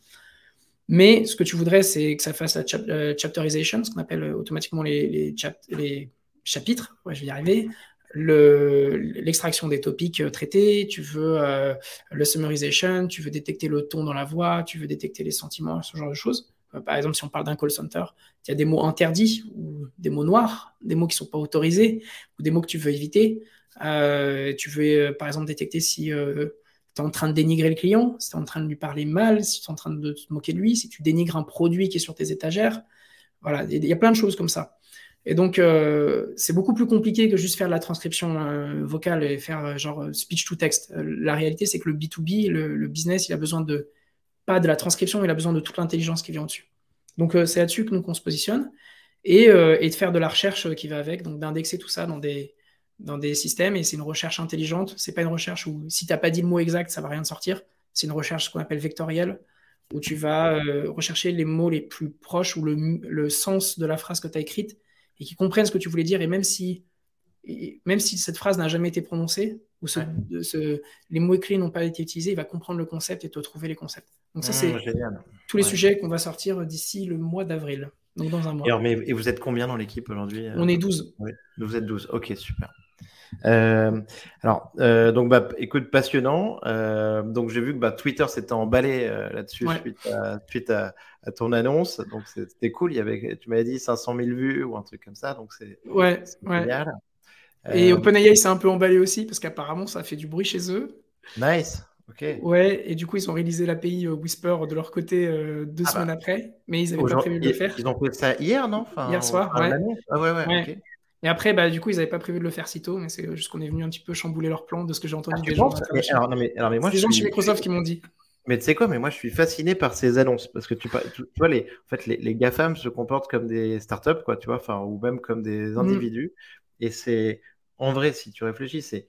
Mais ce que tu voudrais, c'est que ça fasse la euh, chapterization, ce qu'on appelle automatiquement les, les, chapitres, ouais, je vais y arriver, l'extraction des topics euh, traités, tu veux euh, le summarization, tu veux détecter le ton dans la voix, tu veux détecter les sentiments, ce genre de choses. Euh, par exemple, si on parle d'un call center, il y a des mots interdits ou des mots noirs, des mots qui ne sont pas autorisés ou des mots que tu veux éviter. tu veux, par exemple, détecter si tu es en train de dénigrer le client, si tu es en train de lui parler mal, si tu es en train de te moquer de lui, si tu dénigres un produit qui est sur tes étagères. Voilà, il y a plein de choses comme ça. Et donc, euh, c'est beaucoup plus compliqué que juste faire la transcription euh, vocale et faire euh, genre speech to text. la réalité, c'est que le B2B, le, business, il a besoin de pas de la transcription, il a besoin de toute l'intelligence qui vient au-dessus. Donc, c'est là-dessus que nous, on se positionne et, et, de faire de la recherche qui va avec, donc d'indexer tout ça dans des, dans des systèmes. Et c'est une recherche intelligente. C'est pas une recherche où si tu n'as pas dit le mot exact, ça va rien sortir. C'est une recherche qu'on appelle vectorielle, où tu vas rechercher les mots les plus proches ou le, sens de la phrase que tu as écrite et qui comprennent ce que tu voulais dire. Et même si, même si cette phrase n'a jamais été prononcée, ce, les mots écrits n'ont pas été utilisés, il va comprendre le concept et te trouver les concepts. Donc ça, c'est mmh, tous les sujets qu'on va sortir d'ici le mois d'avril. Donc dans un mois. Et, mais, et vous êtes combien dans l'équipe aujourd'hui On est 12. Vous êtes 12. Ok, super. Euh, alors, euh, donc, bah, écoute, passionnant. Euh, donc, j'ai vu que bah, Twitter s'était emballé là-dessus suite, à, ton annonce. Donc, c'était cool. Il y avait, tu m'avais dit 500 000 vues ou un truc comme ça. Donc, c'est ouais, génial. Et OpenAI s'est un peu emballé aussi parce qu'apparemment, ça a fait du bruit chez eux. Nice. Ok. Ouais, et du coup, ils ont réalisé l'API Whisper de leur côté deux ah semaines bah. après, mais ils n'avaient pas prévu de le faire. Ils ont fait ça hier, non? Hier soir, ouais. Ah ouais, ouais, ok. Et après, bah, du coup, ils n'avaient pas prévu de le faire si tôt, mais c'est juste qu'on est venu un petit peu chambouler leur plan de ce que j'ai entendu ah, des gens. alors, non, mais, alors, mais moi, des gens chez Microsoft qui m'ont dit. Mais tu sais quoi, mais moi je suis fasciné par ces annonces parce que tu, tu, vois, les, en fait, les, les GAFAM se comportent comme des startups, quoi, tu vois, enfin, ou même comme des mm. individus. Et c'est, en vrai, si tu réfléchis, c'est,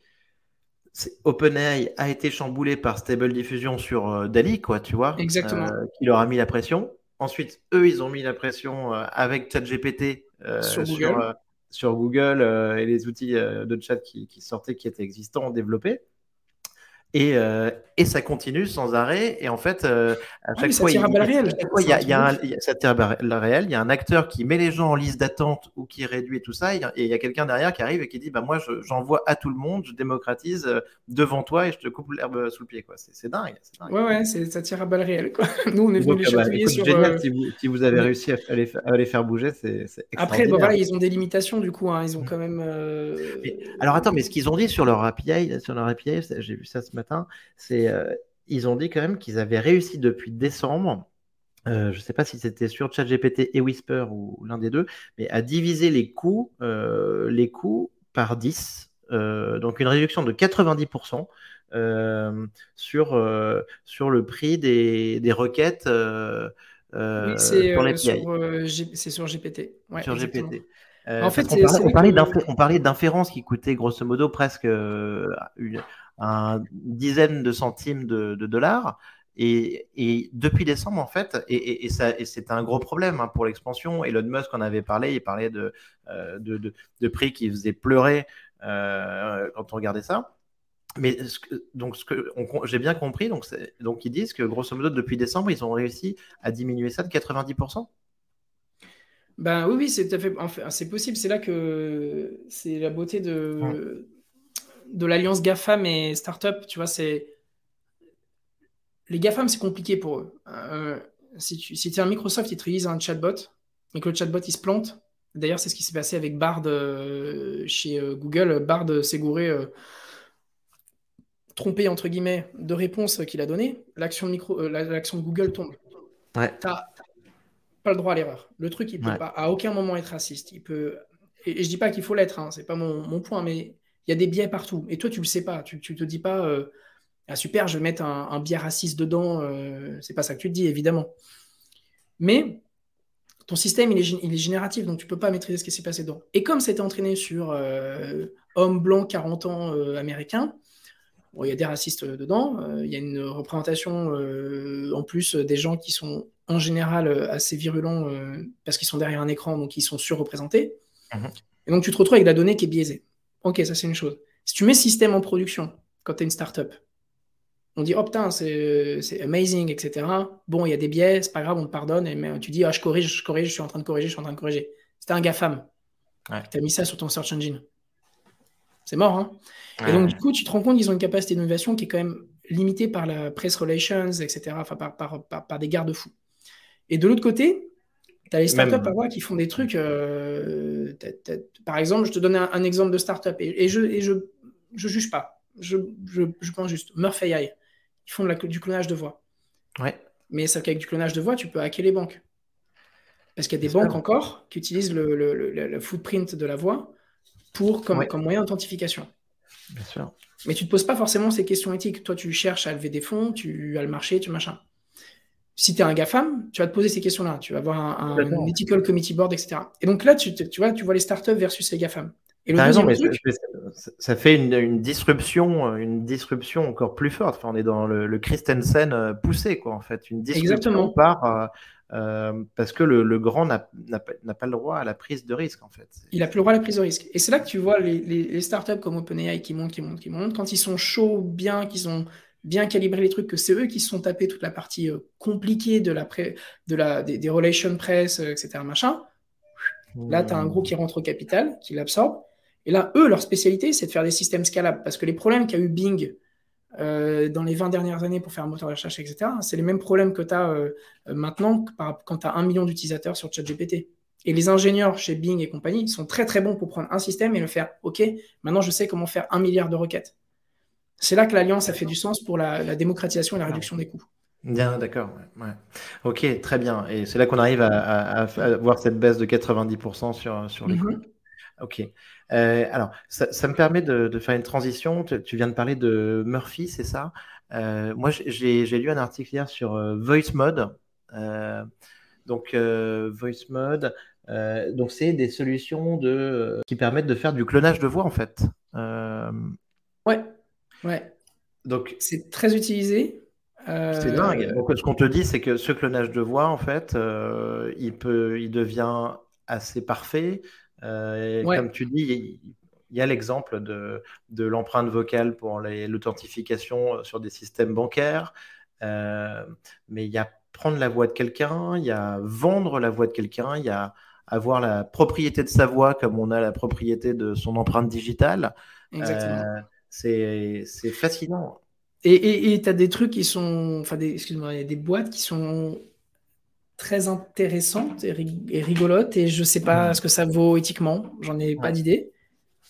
OpenAI a été chamboulé par Stable Diffusion sur euh, Dali, quoi, tu vois, Exactement. Euh, qui leur a mis la pression. Ensuite, eux, ils ont mis la pression avec ChatGPT sur Google, sur, Google et les outils de chat qui, qui, sortaient, qui étaient existants, développés. Et, euh, et, ça continue sans arrêt. Et en fait, euh, à chaque fois, il, y a, y a un, ça tire à la réelle. Il y a un acteur qui met les gens en liste d'attente ou qui réduit tout ça. Et il y a quelqu'un derrière qui arrive et qui dit bah, Moi, j'envoie à tout le monde, je démocratise euh, devant toi et je te coupe l'herbe sous le pied. C'est dingue, dingue. Ouais, ouais, ça tire à balles réelles. Quoi. Nous, on est venus les bah, sur. Génial, si, vous, si, vous, avez réussi à les, à les faire bouger, c'est Après, bon, voilà, ils ont des limitations du coup. Hein. Ils ont mm. quand même. alors, attends, mais ce qu'ils ont dit sur leur API, sur leur API j'ai vu ça ce matin c'est euh, ils ont dit quand même qu'ils avaient réussi depuis décembre. Euh, je ne sais pas si c'était sur ChatGPT et Whisper ou l'un des deux, mais à diviser les coûts, euh, les coûts par 10, donc une réduction de 90% sur, sur le prix des, des requêtes oui, c'est sur, GPT. sur GPT. en fait, on parlait, on parlait d'inférence qui coûtait grosso modo presque une, une dizaine de centimes de, dollars. Et, depuis décembre, en fait, et, et, c'est un gros problème hein, pour l'expansion. Elon Musk en avait parlé, il parlait de, euh, de, prix qui faisaient pleurer euh, quand on regardait ça. Mais donc, ce que j'ai bien compris, donc, donc ils disent que grosso modo, depuis décembre, ils ont réussi à diminuer ça de 90%. Ben oui, oui, c'est tout à fait, c'est possible. C'est là que c'est la beauté de, de l'alliance GAFAM et startup, tu vois, c'est. Les GAFAM, c'est compliqué pour eux. Euh, si tu si es un Microsoft, ils utilisent un chatbot et que le chatbot il se plante. D'ailleurs, c'est ce qui s'est passé avec Bard euh, chez euh, Google. Bard s'est gouré, trompé entre guillemets, de réponse qu'il a donnée. L'action de, micro, l'action de Google tombe. Ouais. T'as pas le droit à l'erreur. Le truc, il peut pas à aucun moment être raciste. Il peut. Et, je dis pas qu'il faut l'être, hein, c'est pas mon, mon point, mais il y a des biais partout. Et toi, tu le sais pas. Tu, tu te dis pas, euh, ah super, je vais mettre un, biais raciste dedans. Euh, c'est pas ça que tu te dis, évidemment. Mais ton système, il est, il est génératif, donc tu peux pas maîtriser ce qui s'est passé dedans. Et comme c'était entraîné sur euh, homme blanc, 40 ans, américain, bon, il y a des racistes dedans. Il y a une représentation, en plus, des gens qui sont en général assez virulents parce qu'ils sont derrière un écran, donc ils sont surreprésentés. Mmh Et donc tu te retrouves avec la donnée qui est biaisée. Ok, ça c'est une chose. Si tu mets système en production quand tu es une startup, on dit oh putain, c'est amazing, etc. Bon, il y a des biais, c'est pas grave, on te pardonne. Et tu dis ah, je corrige, je corrige, je suis en train de corriger, je suis en train de corriger. C'était un GAFAM. Ouais. Tu as mis ça sur ton search engine. C'est mort, hein Et donc, du coup, tu te rends compte qu'ils ont une capacité d'innovation qui est quand même limitée par la press relations, etc., enfin, par, par des garde-fous. Et de l'autre côté, tu as les startups qui font des trucs. Euh, par exemple, je te donne un, exemple de startup et, et je ne je, je, juge pas. Je, je, pense juste. Murphy AI, ils font du clonage de voix. Ouais. Mais ça qu'avec du clonage de voix, tu peux hacker les banques. Parce qu'il y a des banques encore qui utilisent le, le, le, footprint de la voix pour, comme, comme moyen d'authentification. Bien sûr. Mais tu ne te poses pas forcément ces questions éthiques. Toi, tu cherches à lever des fonds, tu as le marché, tu machin si tu es un GAFAM, tu vas te poser ces questions-là. Tu vas avoir un, ethical committee board, etc. Et donc là, tu, vois, tu vois les startups versus les GAFAM. Et le raison, mais ça, fait une, disruption, une disruption encore plus forte. Enfin, on est dans le, Christensen euh, poussé, quoi, en fait. Une disruption Exactement. par, euh, euh, parce que le, grand n'a pas le droit à la prise de risque, en fait. Il n'a plus le droit à la prise de risque. Et c'est là que tu vois les, les startups comme OpenAI qui montent, qui montent, qui montent. Quand ils sont chauds, bien, qu'ils ont bien calibrer les trucs, que c'est eux qui se sont tapés toute la partie euh, compliquée de la, de la des, des, relations press, euh, etc. Machin. Là, tu as un groupe qui rentre au capital, qui l'absorbe. Et là, eux, leur spécialité, c'est de faire des systèmes scalables. Parce que les problèmes qu'a eu Bing euh, dans les 20 dernières années pour faire un moteur de recherche, etc., c'est les mêmes problèmes que tu as maintenant quand tu as un million d'utilisateurs sur ChatGPT. Et les ingénieurs chez Bing et compagnie sont très très bons pour prendre un système et le faire, OK, maintenant je sais comment faire un milliard de requêtes. C'est là que l'alliance a fait du sens pour la, démocratisation et la réduction des coûts. Bien, d'accord. Ok, très bien. Et c'est là qu'on arrive à, voir cette baisse de 90% sur, sur les mm-hmm. coûts. Ok. Euh, alors, ça, me permet de, faire une transition. Tu, viens de parler de Murphy, c'est ça? Euh, Moi, j'ai lu un article hier sur euh, Voice Mode. donc, Voice Mode, donc c'est des solutions de, qui permettent de faire du clonage de voix, en fait. Ouais. Donc, c'est très utilisé. C'est dingue. Donc, ce qu'on te dit, c'est que ce clonage de voix, en fait, il, peut, il devient assez parfait. Comme tu dis, il y a l'exemple de, de l'empreinte vocale pour l'authentification sur des systèmes bancaires. mais il y a prendre la voix de quelqu'un, il y a vendre la voix de quelqu'un, il y a avoir la propriété de sa voix comme on a la propriété de son empreinte digitale. Exactement. C'est fascinant. Et tu as des trucs qui sont. Enfin, excuse-moi, il y a des boîtes qui sont très intéressantes et, rigolotes et je sais pas ce que ça vaut éthiquement, j'en ai pas d'idée.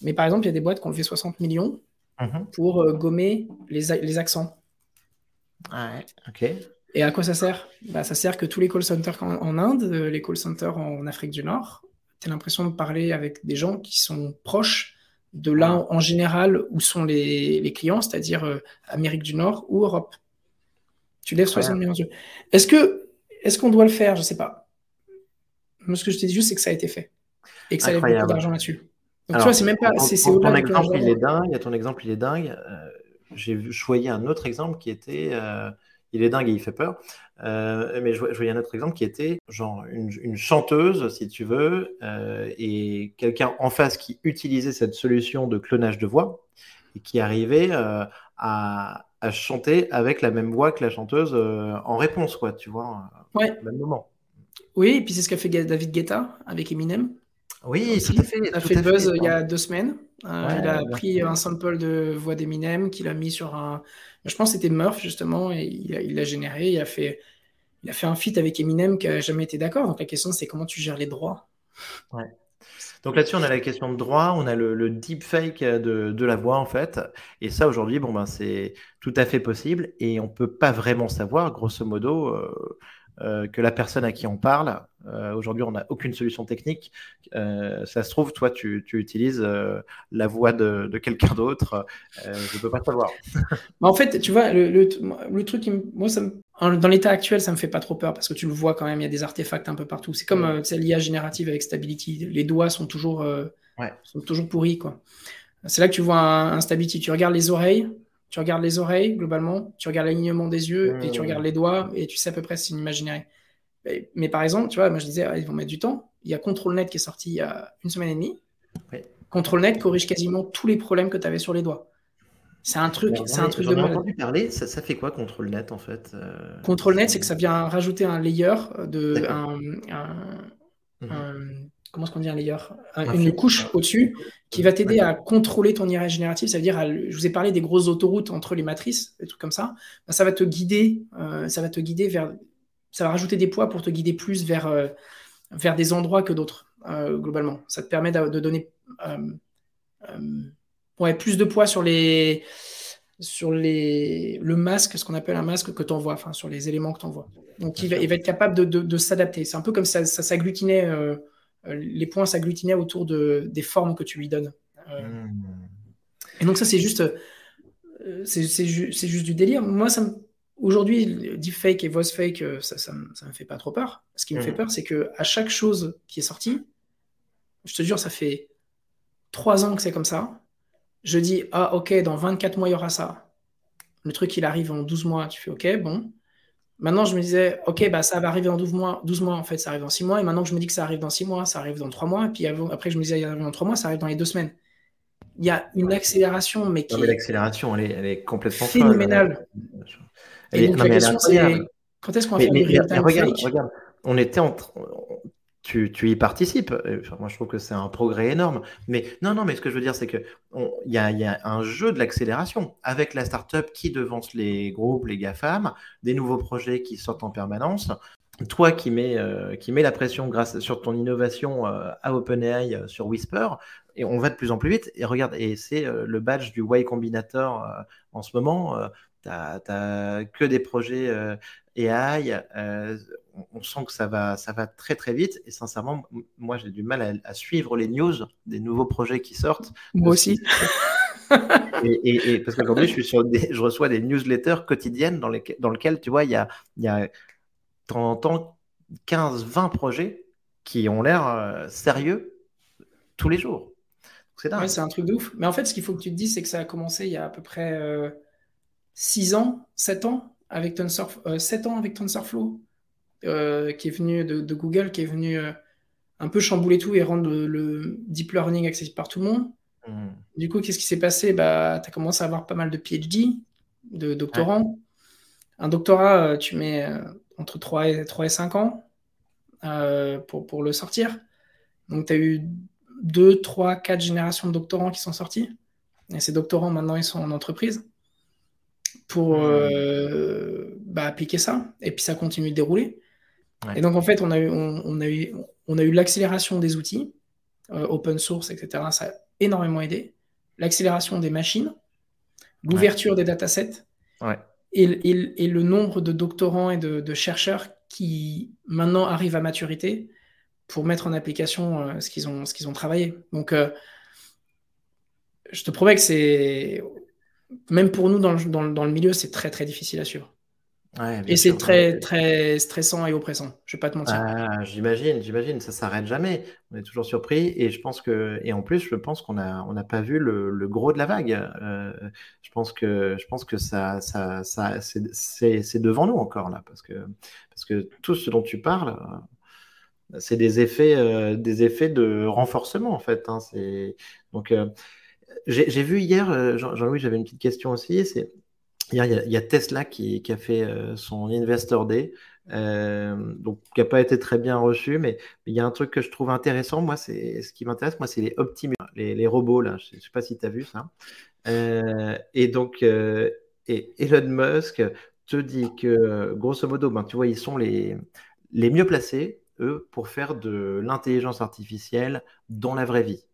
Mais par exemple, il y a des boîtes qui ont fait 60 millions mhm. pour euh, gommer les, les accents. Ouais, ok. Et à quoi ça sert? Bah, Ça sert que tous les call centers en, Inde, euh, les call centers en Afrique du Nord, tu as l'impression de parler avec des gens qui sont proches de là en général où sont les, clients, c'est-à-dire euh, Amérique du Nord ou Europe. Tu lèves 60 millions d'yeux. Est-ce que est-ce qu'on doit le faire? Je ne sais pas. Moi, ce que je te dis juste, c'est que ça a été fait et que ça lève beaucoup d'argent là-dessus. Donc, tu vois, c'est même pas. C'est, ton, exemple, il est dingue. Ton exemple, il est dingue. Euh, j'ai choisi un autre exemple qui était il est dingue et il fait peur. Euh, mais je, voyais un autre exemple qui était genre une, chanteuse, si tu veux, euh, et quelqu'un en face qui utilisait cette solution de clonage de voix et qui arrivait euh, à, chanter avec la même voix que la chanteuse en réponse, quoi, tu vois, ouais. au même moment. Oui, et puis c'est ce qu'a fait David Guetta avec Eminem. Oui, tout à fait. Il a fait, buzz il y a deux semaines. il a pris un sample de voix d'Eminem qu'il a mis sur un, je pense que c'était Murph, justement, et il l'a généré. Il a, fait, il a fait un feat avec Eminem qui n'a jamais été d'accord. Donc la question, c'est comment tu gères les droits? Donc là-dessus, on a la question de droit, on a le, deepfake de, de, la voix, en fait. Et ça, aujourd'hui, bon, ben, c'est tout à fait possible. Et on ne peut pas vraiment savoir, grosso modo, euh, euh, que la personne à qui on parle. Euh, aujourd'hui, on n'a aucune solution technique. Euh, ça se trouve, toi, tu, utilises la voix de, quelqu'un d'autre. je ne peux pas savoir. en fait, tu vois, le, truc, qui moi, ça dans l'état actuel, ça me fait pas trop peur parce que tu le vois quand même, il y a des artefacts un peu partout. C'est comme l'IA générative avec Stability. Les doigts sont toujours, sont toujours pourris. C'est là que tu vois un, un Stability. Tu regardes les oreilles, tu regardes les oreilles, globalement, tu regardes l'alignement des yeux et tu regardes les doigts et tu sais à peu près si c'est une imaginerie. Mais, par exemple, tu vois, moi je disais, ah, ils vont mettre du temps. Il y a ControlNet qui est sorti il y a une semaine et demie. ControlNet corrige quasiment tous les problèmes que tu avais sur les doigts. C'est un truc, c'est un truc de mal. entendu parler. Ça, ça, fait quoi ControlNet en fait euh... ControlNet, c'est que ça vient rajouter un layer de un, mhm comment est-ce qu'on dit un layer? Une couche au-dessus qui va t'aider à contrôler ton IA générative. Ça veut dire, je vous ai parlé des grosses autoroutes entre les matrices, des trucs comme ça. Ben, ça va te guider, euh, ça va te guider vers, ça va rajouter des poids pour te guider plus vers, euh, vers des endroits que d'autres, euh, globalement. Ça te permet de, donner ouais, plus de poids sur les sur les, le masque, ce qu'on appelle un masque que tu envoies, enfin sur les éléments que tu envoies. Donc il va, il va, être capable de, de, s'adapter. C'est un peu comme ça, ça s'agglutinait euh, les points s'agglutinaient autour de, des formes que tu lui donnes. Euh, hmm. Et donc ça, c'est juste, euh, c'est juste du délire. Moi, ça Aujourd'hui, deepfake et voice fake, ça, ça, me fait pas trop peur. Ce qui me fait hmm. peur, c'est que à chaque chose qui est sortie, je te jure, ça fait trois ans que c'est comme ça. Je dis, ah ok, dans 24 mois, il y aura ça. Le truc, il arrive en 12 mois. Tu fais, ok, bon. Maintenant, je me disais, OK, bah, ça va arriver en 12 mois. 12 mois, en fait, ça arrive dans 6 mois. Et maintenant que je me dis que ça arrive dans 6 mois, ça arrive dans 3 mois. Et puis après, je me disais, il arrive dans 3 mois, ça arrive dans les 2 semaines. Il y a une accélération, mais qui. Non, mais l'accélération, elle est, elle est complètement phénoménale. Et donc, la question, c'est quand est-ce qu'on va faire du real-time regarde, regarde, on était en, tu, y participes. moi, je trouve que c'est un progrès énorme. Mais non, non, mais ce que je veux dire, c'est qu'il y a, y a un jeu de l'accélération avec la startup qui devance les groupes, les GAFAM, des nouveaux projets qui sortent en permanence. Toi qui mets, euh, qui met la pression grâce sur ton innovation euh, à OpenAI euh, sur Whisper, et on va de plus en plus vite. Et regarde, et c'est le badge du Y Combinator en ce moment. Tu n'as que des projets AI on sent que ça va, ça va très très vite. Et sincèrement, moi j'ai du mal à, suivre les news des nouveaux projets qui sortent. Moi aussi. et, parce qu'aujourd'hui, je, suis sur je reçois des newsletters quotidiennes dans, les, dans lesquelles, tu vois, il y a, y a 15, 20 projets qui ont l'air euh, sérieux tous les jours. C'est c'est un truc de ouf. Mais en fait, ce qu'il faut que tu te dises, c'est que ça a commencé il y a à peu près 6 euh, ans, 7 ans avec TensorFlow, 7 ans avec TensorFlow, qui est venu de, Google, qui est venu un peu chambouler tout et rendre le, deep learning accessible par tout le monde. Hmm. Du coup, qu'est-ce qui s'est passé? Bah, Tu as commencé à avoir pas mal de PhD, de doctorants. Un doctorat, tu mets entre 3 et, 3 et 5 ans pour, pour le sortir. Donc, tu as eu 2, 3, 4 générations de doctorants qui sont sortis. Et ces doctorants, maintenant, ils sont en entreprise pour euh, bah, appliquer ça. Et puis, ça continue de dérouler. Et donc, en fait, on a eu, on, a eu, on a eu l'accélération des outils, euh, open source, etc. Ça a énormément aidé. L'accélération des machines, l'ouverture des datasets. Et, et, le nombre de doctorants et de, chercheurs qui maintenant arrivent à maturité pour mettre en application euh, ce qu'ils ont, ce qu'ils ont travaillé. Donc, je te promets que c'est. Même pour nous, dans le, dans le, milieu, c'est très, très difficile à suivre. et c'est très, très stressant et oppressant. Je vais pas te mentir. Ah, j'imagine, j'imagine, ça s'arrête jamais. On est toujours surpris. Et je pense que, et en plus, je pense qu'on n'a on n'a pas vu le, gros de la vague. Euh, je pense que, je pense que ça, ça, ça c'est devant nous encore là, parce que, parce que tout ce dont tu parles, c'est des effets, euh, des effets de renforcement en fait. Hein. donc. Euh, j'ai vu hier, euh, Jean-Louis, j'avais une petite question aussi. C'est hier, il y, a Tesla qui, a fait euh, son Investor Day, euh, donc qui n'a pas été très bien reçu, mais il y a un truc que je trouve intéressant. Moi, c'est ce qui m'intéresse, moi, c'est les Optimus, les, robots là. Je ne sais pas si tu as vu ça. et donc, Elon Musk te dit que, grosso modo, ben, tu vois, ils sont les, les mieux placés, eux, pour faire de l'intelligence artificielle dans la vraie vie.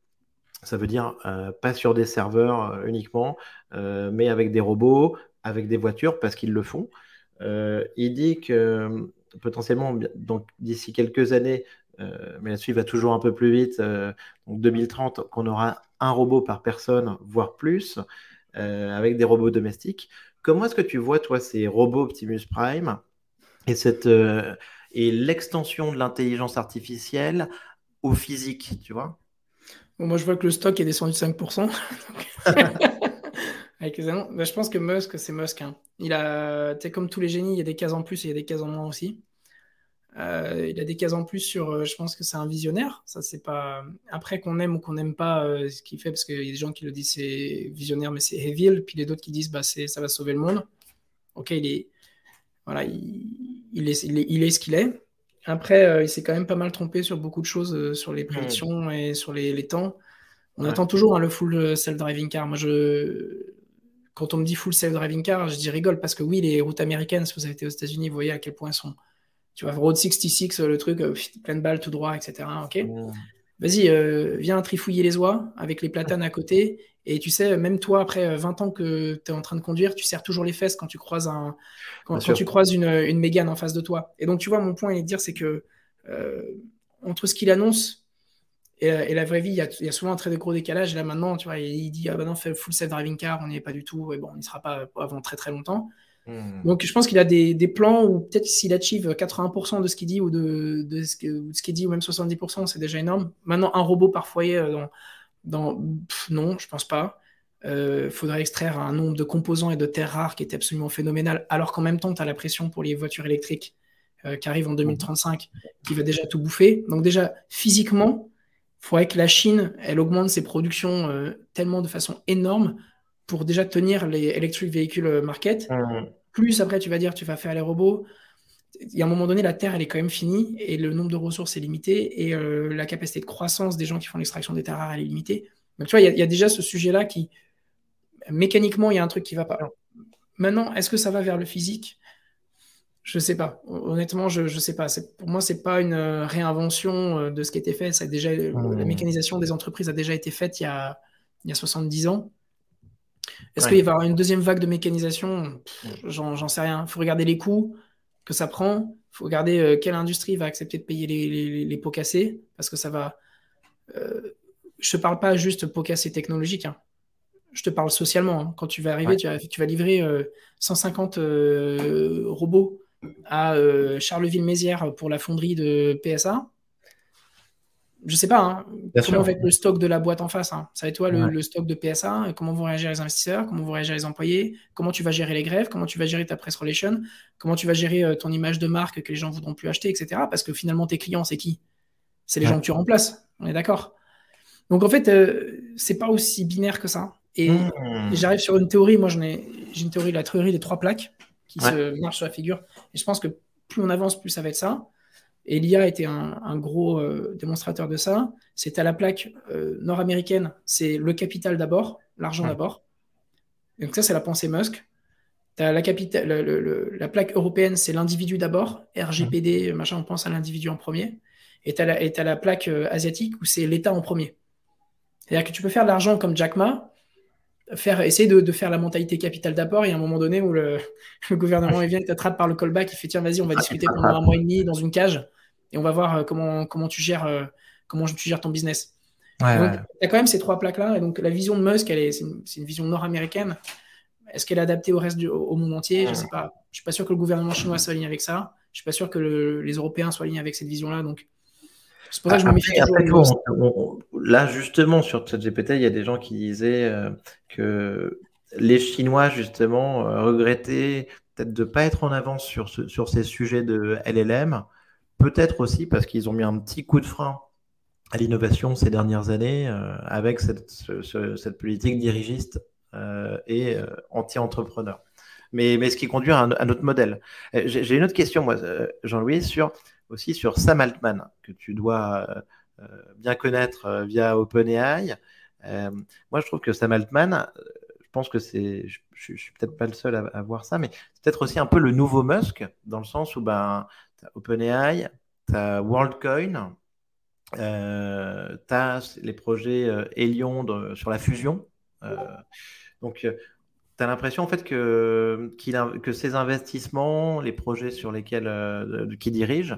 Ça veut dire euh, pas sur des serveurs euh, uniquement, euh, mais avec des robots, avec des voitures, parce qu'ils le font. il dit que potentiellement, d'ici quelques années, mais la suite va toujours un peu plus vite, donc 2030, qu'on aura un robot par personne, voire plus, avec des robots domestiques. Comment est-ce que tu vois, toi, ces robots Optimus Prime et, et l'extension de l'intelligence artificielle au physique, tu vois? Moi, je vois que le stock est descendu de 5%. Avec les bah, je pense que Musk, c'est Musk. Hein. Il a, comme tous les génies, il y a des cases en plus et il y a des cases en moins aussi. Euh, il a des cases en plus sur. Euh, je pense que c'est un visionnaire. Ça, c'est pas. Après qu'on aime ou qu'on n'aime pas euh, ce qu'il fait, parce qu'il y a des gens qui le disent c'est visionnaire, mais c'est evil. Puis les d'autres qui disent bah c'est ça va sauver le monde. Ok, il est. Voilà, il, il est, il est ce qu'il est. Après, euh, il s'est quand même pas mal trompé sur beaucoup de choses, euh, sur les prédictions et sur les, temps. On attend toujours hein, le full euh, self-driving car. Moi, je... quand on me dit full self-driving car, je dis rigole parce que oui, les routes américaines, si vous avez été aux États-Unis, vous voyez à quel point elles sont. Tu vois, Road 66, le truc, plein de balles tout droit, etc. Ok. Vas-y, viens trifouiller les oies avec les platanes à côté et tu sais, même toi, après 20 euh, ans que tu es en train de conduire, tu serres toujours les fesses quand tu croises, un, quand, tu croises une, une Mégane en face de toi. Et donc, tu vois, mon point est de dire, c'est que euh, entre ce qu'il annonce euh, et, la vraie vie, il y, a, souvent un très gros décalage. Et là, maintenant, tu vois, il, dit, ah ben non, fait full self-driving car, on n'y est pas du tout. Et bon, on n'y sera pas avant très très longtemps. Hmm. Donc, je pense qu'il a des, plans où peut-être s'il achieve 80% de ce qu'il dit ou de, ce qu'il dit, ou même 70%, c'est déjà énorme. Maintenant, un robot par foyer dans non, je pense pas. Il euh, faudrait extraire un nombre de composants et de terres rares qui est absolument phénoménal, alors qu'en même temps, tu as la pression pour les voitures électriques euh, qui arrivent en 2035, qui va déjà tout bouffer. Donc déjà, physiquement, il faudrait que la Chine, elle augmente ses productions euh, tellement de façon énorme pour déjà tenir les electric vehicle market. Mmh. Plus après, tu vas dire, tu vas faire les robots, il y a un moment donné, la Terre, elle est quand même finie et le nombre de ressources est limité et euh, la capacité de croissance des gens qui font l'extraction des terres rares, elle est limitée. Donc, tu vois, il y, a déjà ce sujet-là qui, mécaniquement, il y a un truc qui va pas. Maintenant, est-ce que ça va vers le physique? Je sais pas. Honnêtement, je ne sais pas. Pour moi, c'est pas une euh, réinvention euh, de ce qui a été fait. Ça a déjà, La mécanisation des entreprises a déjà été faite il y a, il y a 70 ans. Est-ce qu'il va y avoir une deuxième vague de mécanisation? J'en sais rien. Il faut regarder les coûts que ça prend. Il faut regarder euh, quelle industrie va accepter de payer les, pots cassés, parce que ça va. Euh, je te parle pas juste pots cassés technologiques. Hein. Je te parle socialement. Hein. Quand tu vas arriver, tu, vas, livrer 150 euh, robots à Charleville-Mézières pour la fonderie de PSA. Je sais pas, hein, comment va être le stock de la boîte en face. Hein. Ça va être toi le, stock de PSA, comment vont réagir les investisseurs, comment vont réagir les employés, comment tu vas gérer les grèves, comment tu vas gérer ta press relation, comment tu vas gérer euh, ton image de marque que les gens voudront plus acheter, etc. Parce que finalement, tes clients, c'est qui? C'est les gens que tu remplaces. On est d'accord. Donc en fait, euh, c'est pas aussi binaire que ça. Et, mmh. j'arrive sur une théorie. Moi, j'ai une théorie, la théorie des trois plaques qui se marchent sur la figure. Et je pense que plus on avance, plus ça va être ça. Et l'IA était un, gros euh, démonstrateur de ça. C'est à la plaque euh, nord-américaine, c'est le capital d'abord, l'argent d'abord. Donc ça, c'est la pensée Musk. As la, la plaque européenne, c'est l'individu d'abord. RGPD, machin, on pense à l'individu en premier. Et tu as, la plaque euh, asiatique où c'est l'État en premier. C'est-à-dire que tu peux faire de l'argent comme Jack Ma, faire, essayer de, faire la mentalité capitale d'apport. Et à un moment donné où le, gouvernement il vient, t'attrape par le callback, il fait tiens, vas-y, on va ah, discuter pendant un mois et demi dans une cage et on va voir euh, comment, comment, tu, gères, euh, comment tu gères ton business. Ouais, donc, tu as quand même ces trois plaques-là. Et donc, la vision de Musk, c'est une, une, vision nord-américaine. Est-ce qu'elle est adaptée au reste du au monde entier? Je ne sais pas. Je suis pas sûr que le gouvernement chinois soit aligné avec ça. Je suis pas sûr que les Européens soient alignés avec cette vision-là. Donc, c'est pour ça que je me méfie toujours. là, justement, sur ChatGPT, il y a des gens qui disaient euh, que les Chinois, justement, euh, regrettaient peut-être de ne pas être en avance sur, sur ces sujets de LLM. Peut-être aussi parce qu'ils ont mis un petit coup de frein à l'innovation ces dernières années euh, avec cette, cette, politique dirigiste et anti-entrepreneur. Mais, mais ce qui conduit à un, à un autre modèle. J'ai une autre question, moi, Jean-Louis, sur aussi sur Sam Altman, que tu dois euh, euh, bien connaître euh, via OpenAI. moi, je trouve que Sam Altman, je pense que c'est, je, ne suis peut-être pas le seul à, voir ça, mais c'est peut-être aussi un peu le nouveau Musk, dans le sens où ben, tu as OpenAI, tu as WorldCoin, euh, tu as les projets Helion sur la fusion. donc, l'impression en fait que, ces investissements, les projets sur lesquels euh, qui dirigent,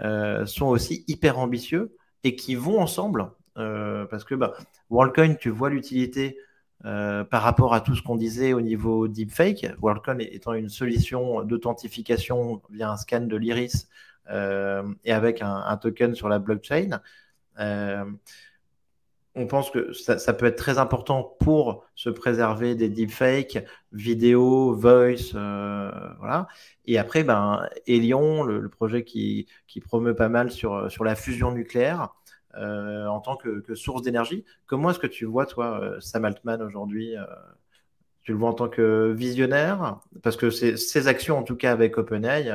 euh, sont aussi hyper ambitieux et qui vont ensemble. Euh, parce que bah, WorldCoin, tu vois l'utilité par rapport à tout ce qu'on disait au niveau deepfake. WorldCoin étant une solution d'authentification via un scan de l'iris et avec un, token sur la blockchain on pense que ça, peut être très important pour se préserver des deepfakes, vidéo, voice, euh, voilà. Et après, ben, Elion, le, projet qui, qui, promeut pas mal sur, sur la fusion nucléaire euh, en tant que, source d'énergie. Comment est-ce que tu vois, toi, euh, Sam Altman aujourd'hui Tu le vois en tant que visionnaire? Parce que ses actions, en tout cas avec OpenAI,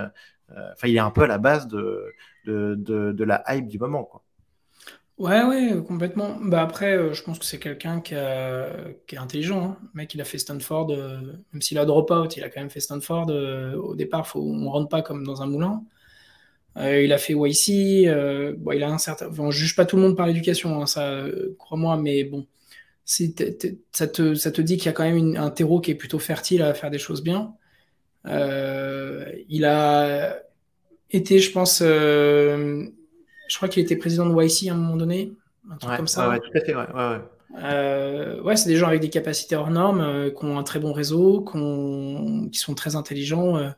enfin, il est un peu à la base de, de, de la hype du moment, quoi. Ouais, ouais, complètement. Bah après, euh, je pense que c'est quelqu'un qui, est intelligent. Hein. Le mec, il a fait Stanford, euh, même s'il a drop out, il a quand même fait Stanford. Euh, au départ, faut, on rentre pas comme dans un moulin. il a fait YC. bon, il a un certain. on juge pas tout le monde par l'éducation, hein, ça, crois-moi, mais bon, ça te, ça te dit qu'il y a quand même un terreau qui est plutôt fertile à faire des choses bien. il a été, je pense je crois qu'il était président de YC à un moment donné, un truc comme ça. Ouais, tout à fait, ouais. Euh, ouais, c'est des gens avec des capacités hors normes, euh, qui ont un très bon réseau, qui sont très intelligents. Euh.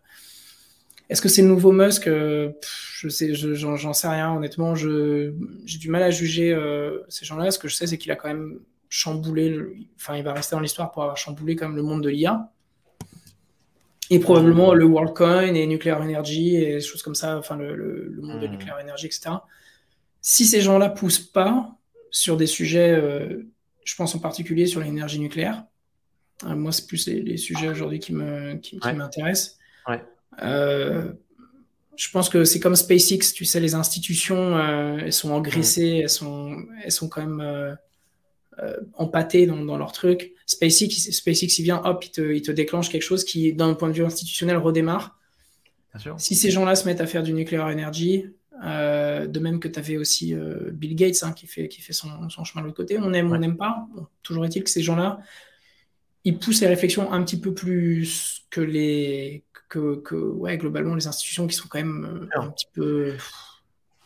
Est-ce que c'est le nouveau Musk Je sais, j'en sais rien, honnêtement. J'ai du mal à juger ces gens-là. Ce que je sais, c'est qu'il a quand même chamboulé, enfin, il va rester dans l'histoire pour avoir chamboulé quand même le monde de l'IA. Et probablement le WorldCoin et Nuclear Energy et des choses comme ça, enfin, le, monde de hmm. Nuclear Energy, etc si ces gens-là poussent pas sur des sujets, euh, je pense en particulier sur l'énergie nucléaire, euh, moi c'est plus les, sujets aujourd'hui qui me qui, m'intéressent. Euh, je pense que c'est comme SpaceX, tu sais, les institutions, elles sont engraissées, elles sont, elles sont quand même empâtées dans, dans, leur truc. SpaceX, SpaceX, il vient, hop, il te, il te déclenche quelque chose qui, d'un point de vue institutionnel, redémarre. Si ces gens-là se mettent à faire du nucléaire énergie, euh, de même que tu avais aussi euh, Bill Gates hein, qui fait, qui fait son, chemin de l'autre côté. On aime, on n'aime pas. toujours est-il que ces gens-là, ils poussent les réflexions un petit peu plus que les. Que, que ouais, globalement, les institutions qui sont quand même euh, un petit peu.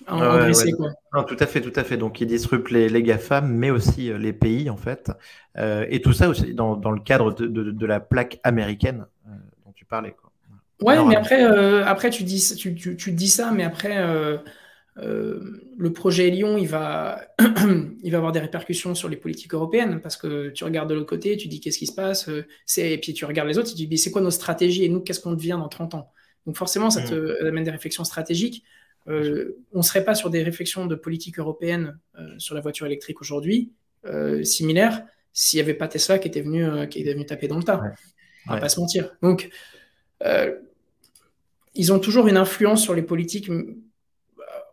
Non, tout à fait, tout à fait. Donc, ils disruptent les, les GAFAM, mais aussi les pays, en fait. et tout ça aussi dans, dans le cadre de, de, la plaque américaine dont tu parlais. Quoi. Ouais, mais après, euh, après tu, dis, tu, tu, dis ça, mais après, euh, le projet Lyon, il va, il va avoir des répercussions sur les politiques européennes parce que tu regardes de l'autre côté, tu dis qu'est-ce qui se passe, et puis tu regardes les autres, tu dis c'est quoi nos stratégies et nous, qu'est-ce qu'on devient dans 30 ans? Donc forcément, ça te mmh. amène des réflexions stratégiques. on ne serait pas sur des réflexions de politique européenne sur la voiture électrique aujourd'hui, similaires, s'il n'y avait pas Tesla qui était venu, qui était venu taper dans le tas. On va pas se mentir. Donc, ils ont toujours une influence sur les politiques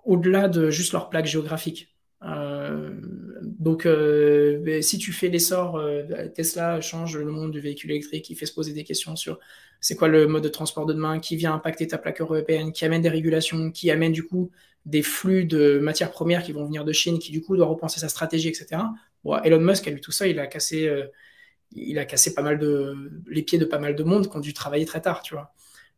au-delà de juste leur plaque géographique. Euh, donc, euh, si tu fais l'essor, euh, Tesla change le monde du véhicule électrique, il fait se poser des questions sur c'est quoi le mode de transport de demain, qui vient impacter ta plaque européenne, qui amène des régulations, qui amène du coup des flux de matières premières qui vont venir de Chine, qui du coup doit repenser sa stratégie, etc. Bon, Elon Musk, a lui, tout ça, il a cassé, il a cassé pas mal de les pieds de pas mal de monde qui ont dû travailler très tard, tu vois.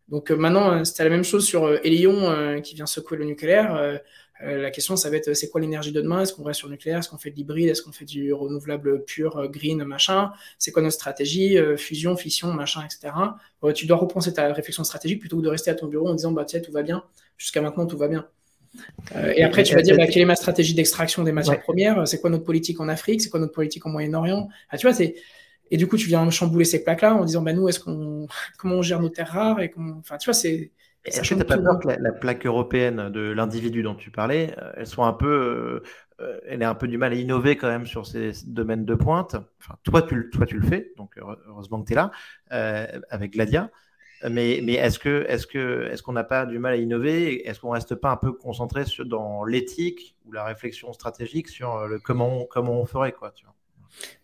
Donc euh, maintenant, euh, c'était la même chose sur Elion euh, qui vient secouer le nucléaire. la question, ça va être c'est quoi l'énergie de demain? Est-ce qu'on reste sur le nucléaire? Est-ce qu'on fait de l'hybride? Est-ce qu'on fait du renouvelable pur, green, machin? C'est quoi notre stratégie Fusion, fission, machin, etc. tu dois repenser ta réflexion stratégique plutôt que de rester à ton bureau en disant bah tiens, tout va bien. Jusqu'à maintenant, tout va bien. et après, tu vas dire bah, quelle est ma stratégie d'extraction des matières premières? C'est quoi notre politique en Afrique? C'est quoi notre politique au Moyen-Orient? Ah, Tu vois, c'est et du coup, tu viens chambouler ces plaques-là en disant, bah, nous, est-ce qu'on, comment on gère nos terres rares et enfin, tu vois, c'est. Est-ce que tu pas peur que la, plaque européenne de l'individu dont tu parlais, euh, elle soit un peu, euh, elle ait un peu du mal à innover quand même sur ces domaines de pointe? Enfin, toi, tu, toi, tu le fais, donc heureusement que tu es là euh, avec Gladia. Mais, mais est-ce que, est-ce que, est-ce qu'on n'a pas du mal à innover? Est-ce qu'on reste pas un peu concentré sur, dans l'éthique ou la réflexion stratégique sur le comment, comment on ferait quoi, tu vois?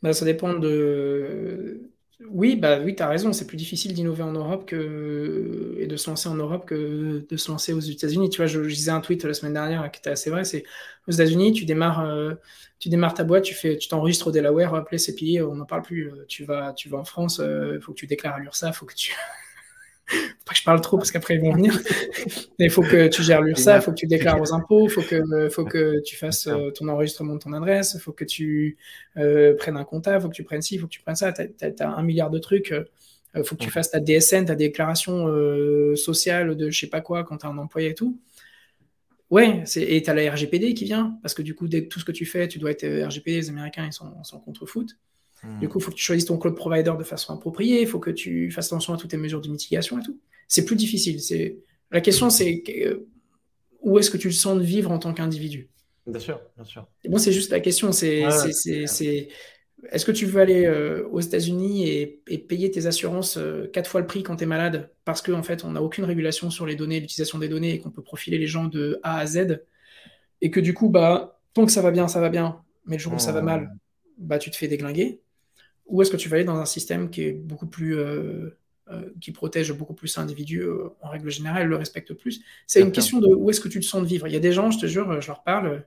Bah, ça dépend de. Oui, bah oui, tu as raison, c'est plus difficile d'innover en Europe que... et de se lancer en Europe que de se lancer aux États-Unis. Tu vois, je, disais un tweet la semaine dernière qui était assez vrai, c'est aux États-Unis, tu démarres, euh, tu démarres ta boîte, tu fais, tu t'enregistres au Delaware, hop, c'est payé, on n'en parle plus. Tu vas, tu vas en France, il euh, faut que tu déclares à l'URSSAF, faut que tu pas que je parle trop parce qu'après ils vont venir. il faut que tu gères l'URSSAF, il faut que tu déclares aux impôts, il faut que, faut que tu fasses euh, ton enregistrement de ton adresse, il faut que tu euh, prennes un comptable, il faut que tu prennes ci, il faut que tu prennes ça. Tu as, un milliard de trucs. Il euh, faut que tu fasses ta DSN, ta déclaration sociale de je sais pas quoi quand tu as un employé et tout. Ouais, et tu as la RGPD qui vient, parce que du coup, dès tout ce que tu fais, tu dois être RGPD, les Américains, ils sont, sont contre-foot. Du coup, il faut que tu choisisses ton cloud provider de façon appropriée, il faut que tu fasses attention à toutes tes mesures de mitigation et tout. C'est plus difficile. C'est La question, c'est où est-ce que tu le sens de vivre en tant qu'individu? Bien sûr, bien sûr. Et bon, c'est juste la question, c'est est-ce que tu veux aller euh, aux États-Unis et, payer tes assurances euh, quatre fois le prix quand tu es malade? Parce qu'en en fait, on n'a aucune régulation sur les données, l'utilisation des données et qu'on peut profiler les gens de A à Z. Et que du coup, bah, tant que ça va bien, ça va bien, mais le jour où ça va mal, bah, tu te fais déglinguer ou est-ce que tu vas aller dans un système qui est beaucoup plus euh, euh, qui protège beaucoup plus l'individu euh, en règle générale, le respecte plus? C'est une question de où est-ce que tu te sens de vivre. Il y a des gens, je te jure, je leur parle,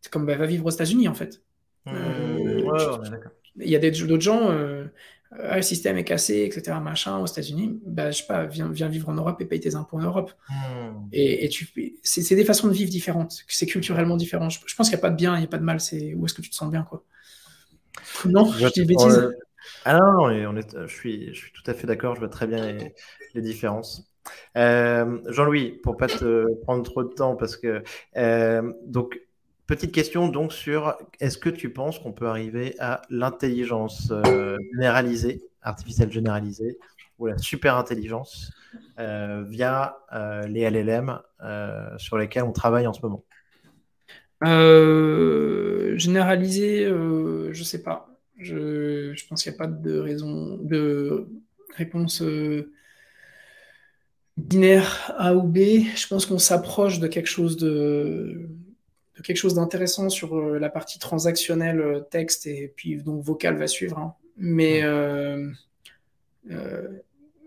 c'est comme bah, va vivre aux États-Unis en fait. Mmh. il y a d'autres gens, ah, le système est cassé, etc. Machin aux États-Unis, bah, je sais pas, viens, viens, vivre en Europe et paye tes impôts en Europe. Mmh. Et, et, tu, c'est des façons de vivre différentes, c'est culturellement différent. Je, pense qu'il n'y a pas de bien, il n'y a pas de mal. C'est où est-ce que tu te sens bien, quoi. Non, je dis bêtises. Ah non, on est, je, suis, tout à fait d'accord, je vois très bien les, différences. Euh, Jean-Louis, pour pas te prendre trop de temps, parce que euh, donc petite question donc sur est-ce que tu penses qu'on peut arriver à l'intelligence euh, généralisée, artificielle généralisée, ou la super intelligence via les LLM sur lesquels on travaille en ce moment? Généralisée, je sais pas. Je, pense qu'il n'y a pas de raison de réponse euh, binaire A ou B. Je pense qu'on s'approche de quelque chose de, quelque chose d'intéressant sur euh, la partie transactionnelle euh, texte et puis donc vocal va suivre. Hein. Mais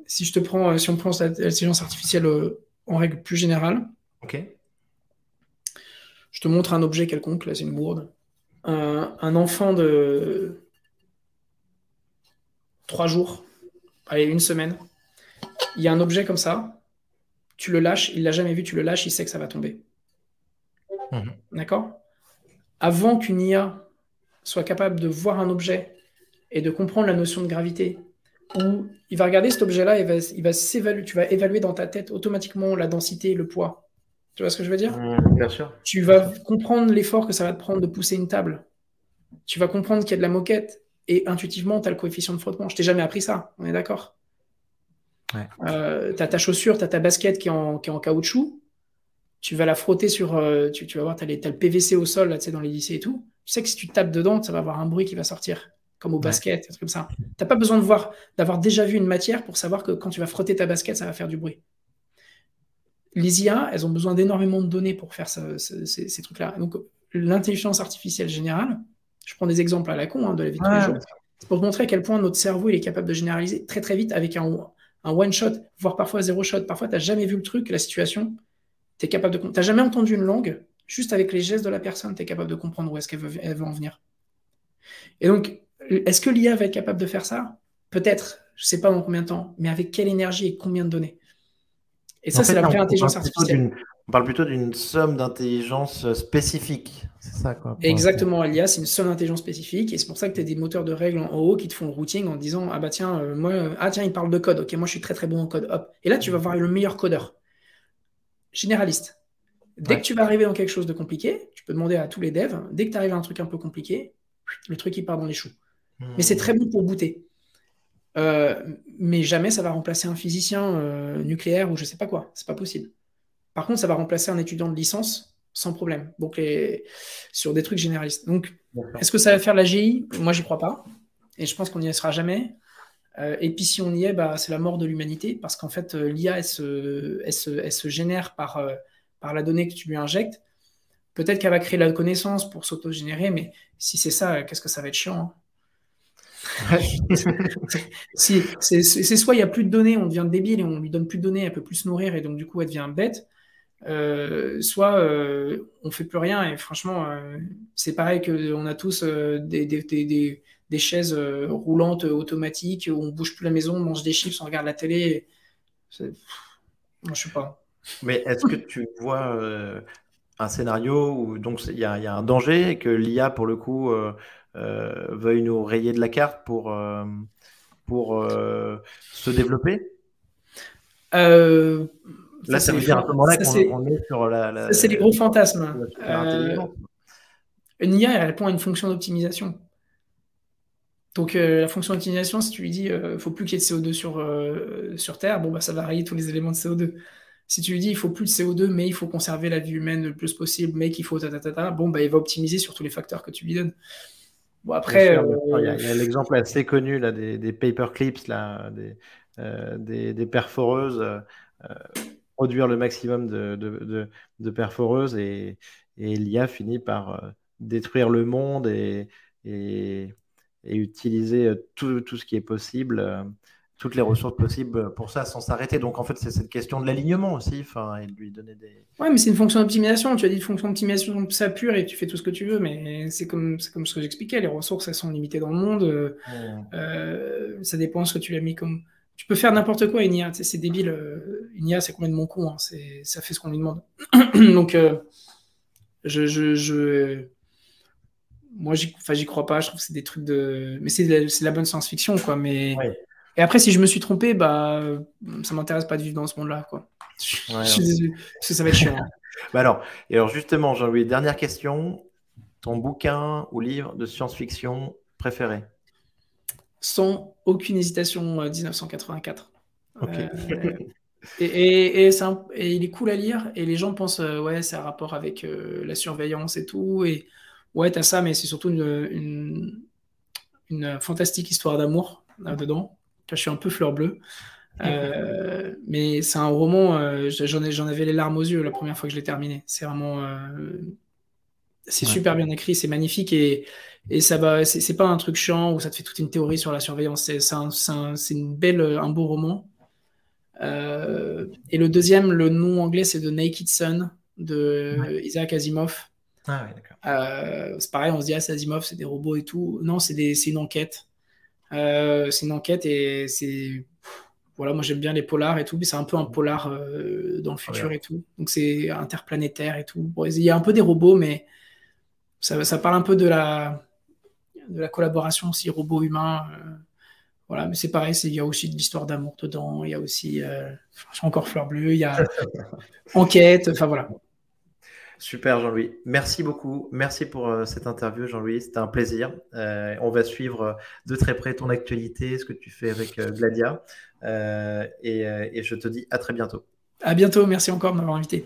si je te prends, si on prend l'intelligence artificielle en règle plus générale, ok je te montre un objet quelconque, là c'est une bourde. un enfant de trois jours, allez, une semaine, il y a un objet comme ça, tu le lâches, il l'a jamais vu, tu le lâches, il sait que ça va tomber. Mhm. D'accord? Avant qu'une IA soit capable de voir un objet et de comprendre la notion de gravité, où il va regarder cet objet-là et va, il va s'évaluer, tu vas évaluer dans ta tête automatiquement la densité et le poids. Tu vois ce que je veux dire? Mmh, Bien sûr. Tu vas comprendre l'effort que ça va te prendre de pousser une table. Tu vas comprendre qu'il y a de la moquette. Et intuitivement, tu as le coefficient de frottement. Je t'ai jamais appris ça, on est d'accord? Ouais. euh, Tu as ta chaussure, tu as ta basket qui est en, qui est en caoutchouc. Tu vas la frotter sur. Euh, tu, tu, vas voir, tu as, as, le PVC au sol, là, tu sais, dans les lycées et tout. Tu sais que si tu tapes dedans, ça va avoir un bruit qui va sortir, comme au basket, ouais. comme ça. Tu n'as pas besoin de voir, d'avoir déjà vu une matière pour savoir que quand tu vas frotter ta basket, ça va faire du bruit. Les IA, elles ont besoin d'énormément de données pour faire ces trucs-là. Donc, l'intelligence artificielle générale, je prends des exemples à la con hein, de la vie de tous les jours. C'est pour te montrer à quel point notre cerveau il est capable de généraliser très très vite avec un, un one shot, voire parfois zéro shot. Parfois, tu n'as jamais vu le truc, la situation. Tu es capable de. Tu n'as jamais entendu une langue, juste avec les gestes de la personne, tu es capable de comprendre où est-ce qu'elle veut, elle veut en venir. Et donc, est-ce que l'IA va être capable de faire ça? Peut-être, je ne sais pas dans combien de temps, mais avec quelle énergie et combien de données? Et ça, c'est la vraie intelligence artificielle. On parle plutôt d'une somme d'intelligence spécifique. C'est ça, quoi. Exactement, l'IA, c'est une somme d'intelligence spécifique. Et c'est pour ça que tu as des moteurs de règles en haut qui te font le routing en disant Ah bah tiens, euh, moi, euh, ah tiens, il parle de code. Ok, moi je suis très très bon en code. Hop. Et là, tu vas voir le meilleur codeur. Généraliste. Dès ouais. que tu vas arriver dans quelque chose de compliqué, tu peux demander à tous les devs, dès que tu arrives à un truc un peu compliqué, le truc il part dans les choux. Mmh. Mais c'est très bon pour booter. Euh, mais jamais ça va remplacer un physicien euh, nucléaire ou je sais pas quoi. C'est pas possible. Par contre, ça va remplacer un étudiant de licence sans problème. Donc, les... sur des trucs généralistes. Donc, est-ce que ça va faire la GI Moi, j'y crois pas. Et je pense qu'on n'y sera jamais. Euh, et puis, si on y est, bah, c'est la mort de l'humanité. Parce qu'en fait, euh, l'IA, elle se, elle, se, elle se, génère par, euh, par la donnée que tu lui injectes. Peut-être qu'elle va créer la connaissance pour s'auto-générer, mais si c'est ça, qu'est-ce que ça va être chiant hein? Si, c'est soit il n'y a plus de données, on devient débile et on lui donne plus de données, elle peut plus se nourrir et donc du coup elle devient bête, euh, soit euh, on fait plus rien et franchement euh, c'est pareil que on a tous euh, des, des, des, des, chaises roulantes automatiques où on bouge plus la maison, on mange des chips, on regarde la télé. Moi, je sais pas. Mais est-ce que tu vois un scénario où donc il y, y, a un danger et que l'IA pour le coup veuille nous rayer de la carte pour pour se développer? Là, ça, ça veut dire à ce moment-là qu'on est sur la. la c'est les gros fantasmes. Euh, une IA, elle répond à une fonction d'optimisation. Donc, euh, la fonction d'optimisation, si tu lui dis il euh, ne faut plus qu'il y ait de CO2 sur, euh, sur Terre, bon, bah, ça va rayer tous les éléments de CO2. Si tu lui dis il faut plus de CO2, mais il faut conserver la vie humaine le plus possible, mais qu'il faut ta, ta, ta, ta, bon, bah, il va optimiser sur tous les facteurs que tu lui donnes. Bon, après. Sûr, il y a, l'exemple assez connu là, des, des paperclips, là, des, des, des perforeuses produire le maximum de, de, de, de perforeuses et, et l'IA finit par euh, détruire le monde et, et, et utiliser euh, tout, tout, ce qui est possible, euh, toutes les ressources possibles pour ça sans s'arrêter. Donc en fait, c'est cette question de l'alignement aussi, enfin, et de lui donner des. Ouais, mais c'est une fonction d'optimisation. Tu as dit une fonction d'optimisation ça pure et tu fais tout ce que tu veux, mais c'est comme, comme ce que j'expliquais. Les ressources, elles sont limitées dans le monde. Ouais. Euh, ça dépend de ce que tu l'as mis comme tu peux faire n'importe quoi une IA, c'est débile. Une IA, c'est complètement con, hein, ça fait ce qu'on lui demande. Donc, euh, je, je, je, moi, j'y crois pas, je trouve que c'est des trucs de. Mais c'est de, la bonne science-fiction, quoi. Mais... Ouais. Et après, si je me suis trompé, bah, ça m'intéresse pas de vivre dans ce monde-là, quoi. Ouais, je suis désolé, parce que ça va être chiant. hein. bah alors, et alors justement, Jean-Louis, dernière question. Ton bouquin ou livre de science-fiction préféré? Sans aucune hésitation 1984. Okay. Euh, et, et, et, un, et, il est cool à lire et les gens pensent euh, ouais c'est un rapport avec euh, la surveillance et tout et ouais t'as ça mais c'est surtout une, une, une, fantastique histoire d'amour là-dedans. Je suis un peu fleur bleue. Euh, mais c'est un roman, j'en j'en avais les larmes aux yeux la première fois que je l'ai terminé. C'est vraiment, c'est ouais. super bien écrit, c'est magnifique et, et ça va, c'est pas un truc chiant où ça te fait toute une théorie sur la surveillance. C'est un, un, une belle, un beau roman. Euh, et le deuxième, le nom anglais, c'est The Naked Sun de ouais. Isaac Asimov. Ah ouais, d'accord. Euh, c'est pareil, on se dit, ah, c'est Asimov, c'est des robots et tout. Non, c'est une enquête. Euh, c'est une enquête et c'est. Voilà, moi j'aime bien les polars et tout, mais c'est un peu un polar euh, dans le futur ouais. et tout. Donc c'est interplanétaire et tout. Bon, il y a un peu des robots, mais ça, ça parle un peu de la, de la collaboration aussi robot-humain. Euh, voilà, mais c'est pareil, il y a aussi de l'histoire d'amour dedans, il y a aussi, euh, encore Fleur Bleue, il y a Enquête, enfin voilà. Super Jean-Louis. Merci beaucoup. Merci pour euh, cette interview Jean-Louis. C'était un plaisir. Euh, on va suivre de très près ton actualité, ce que tu fais avec Gladia. Et, et je te dis à très bientôt. À bientôt. Merci encore de m'avoir invité.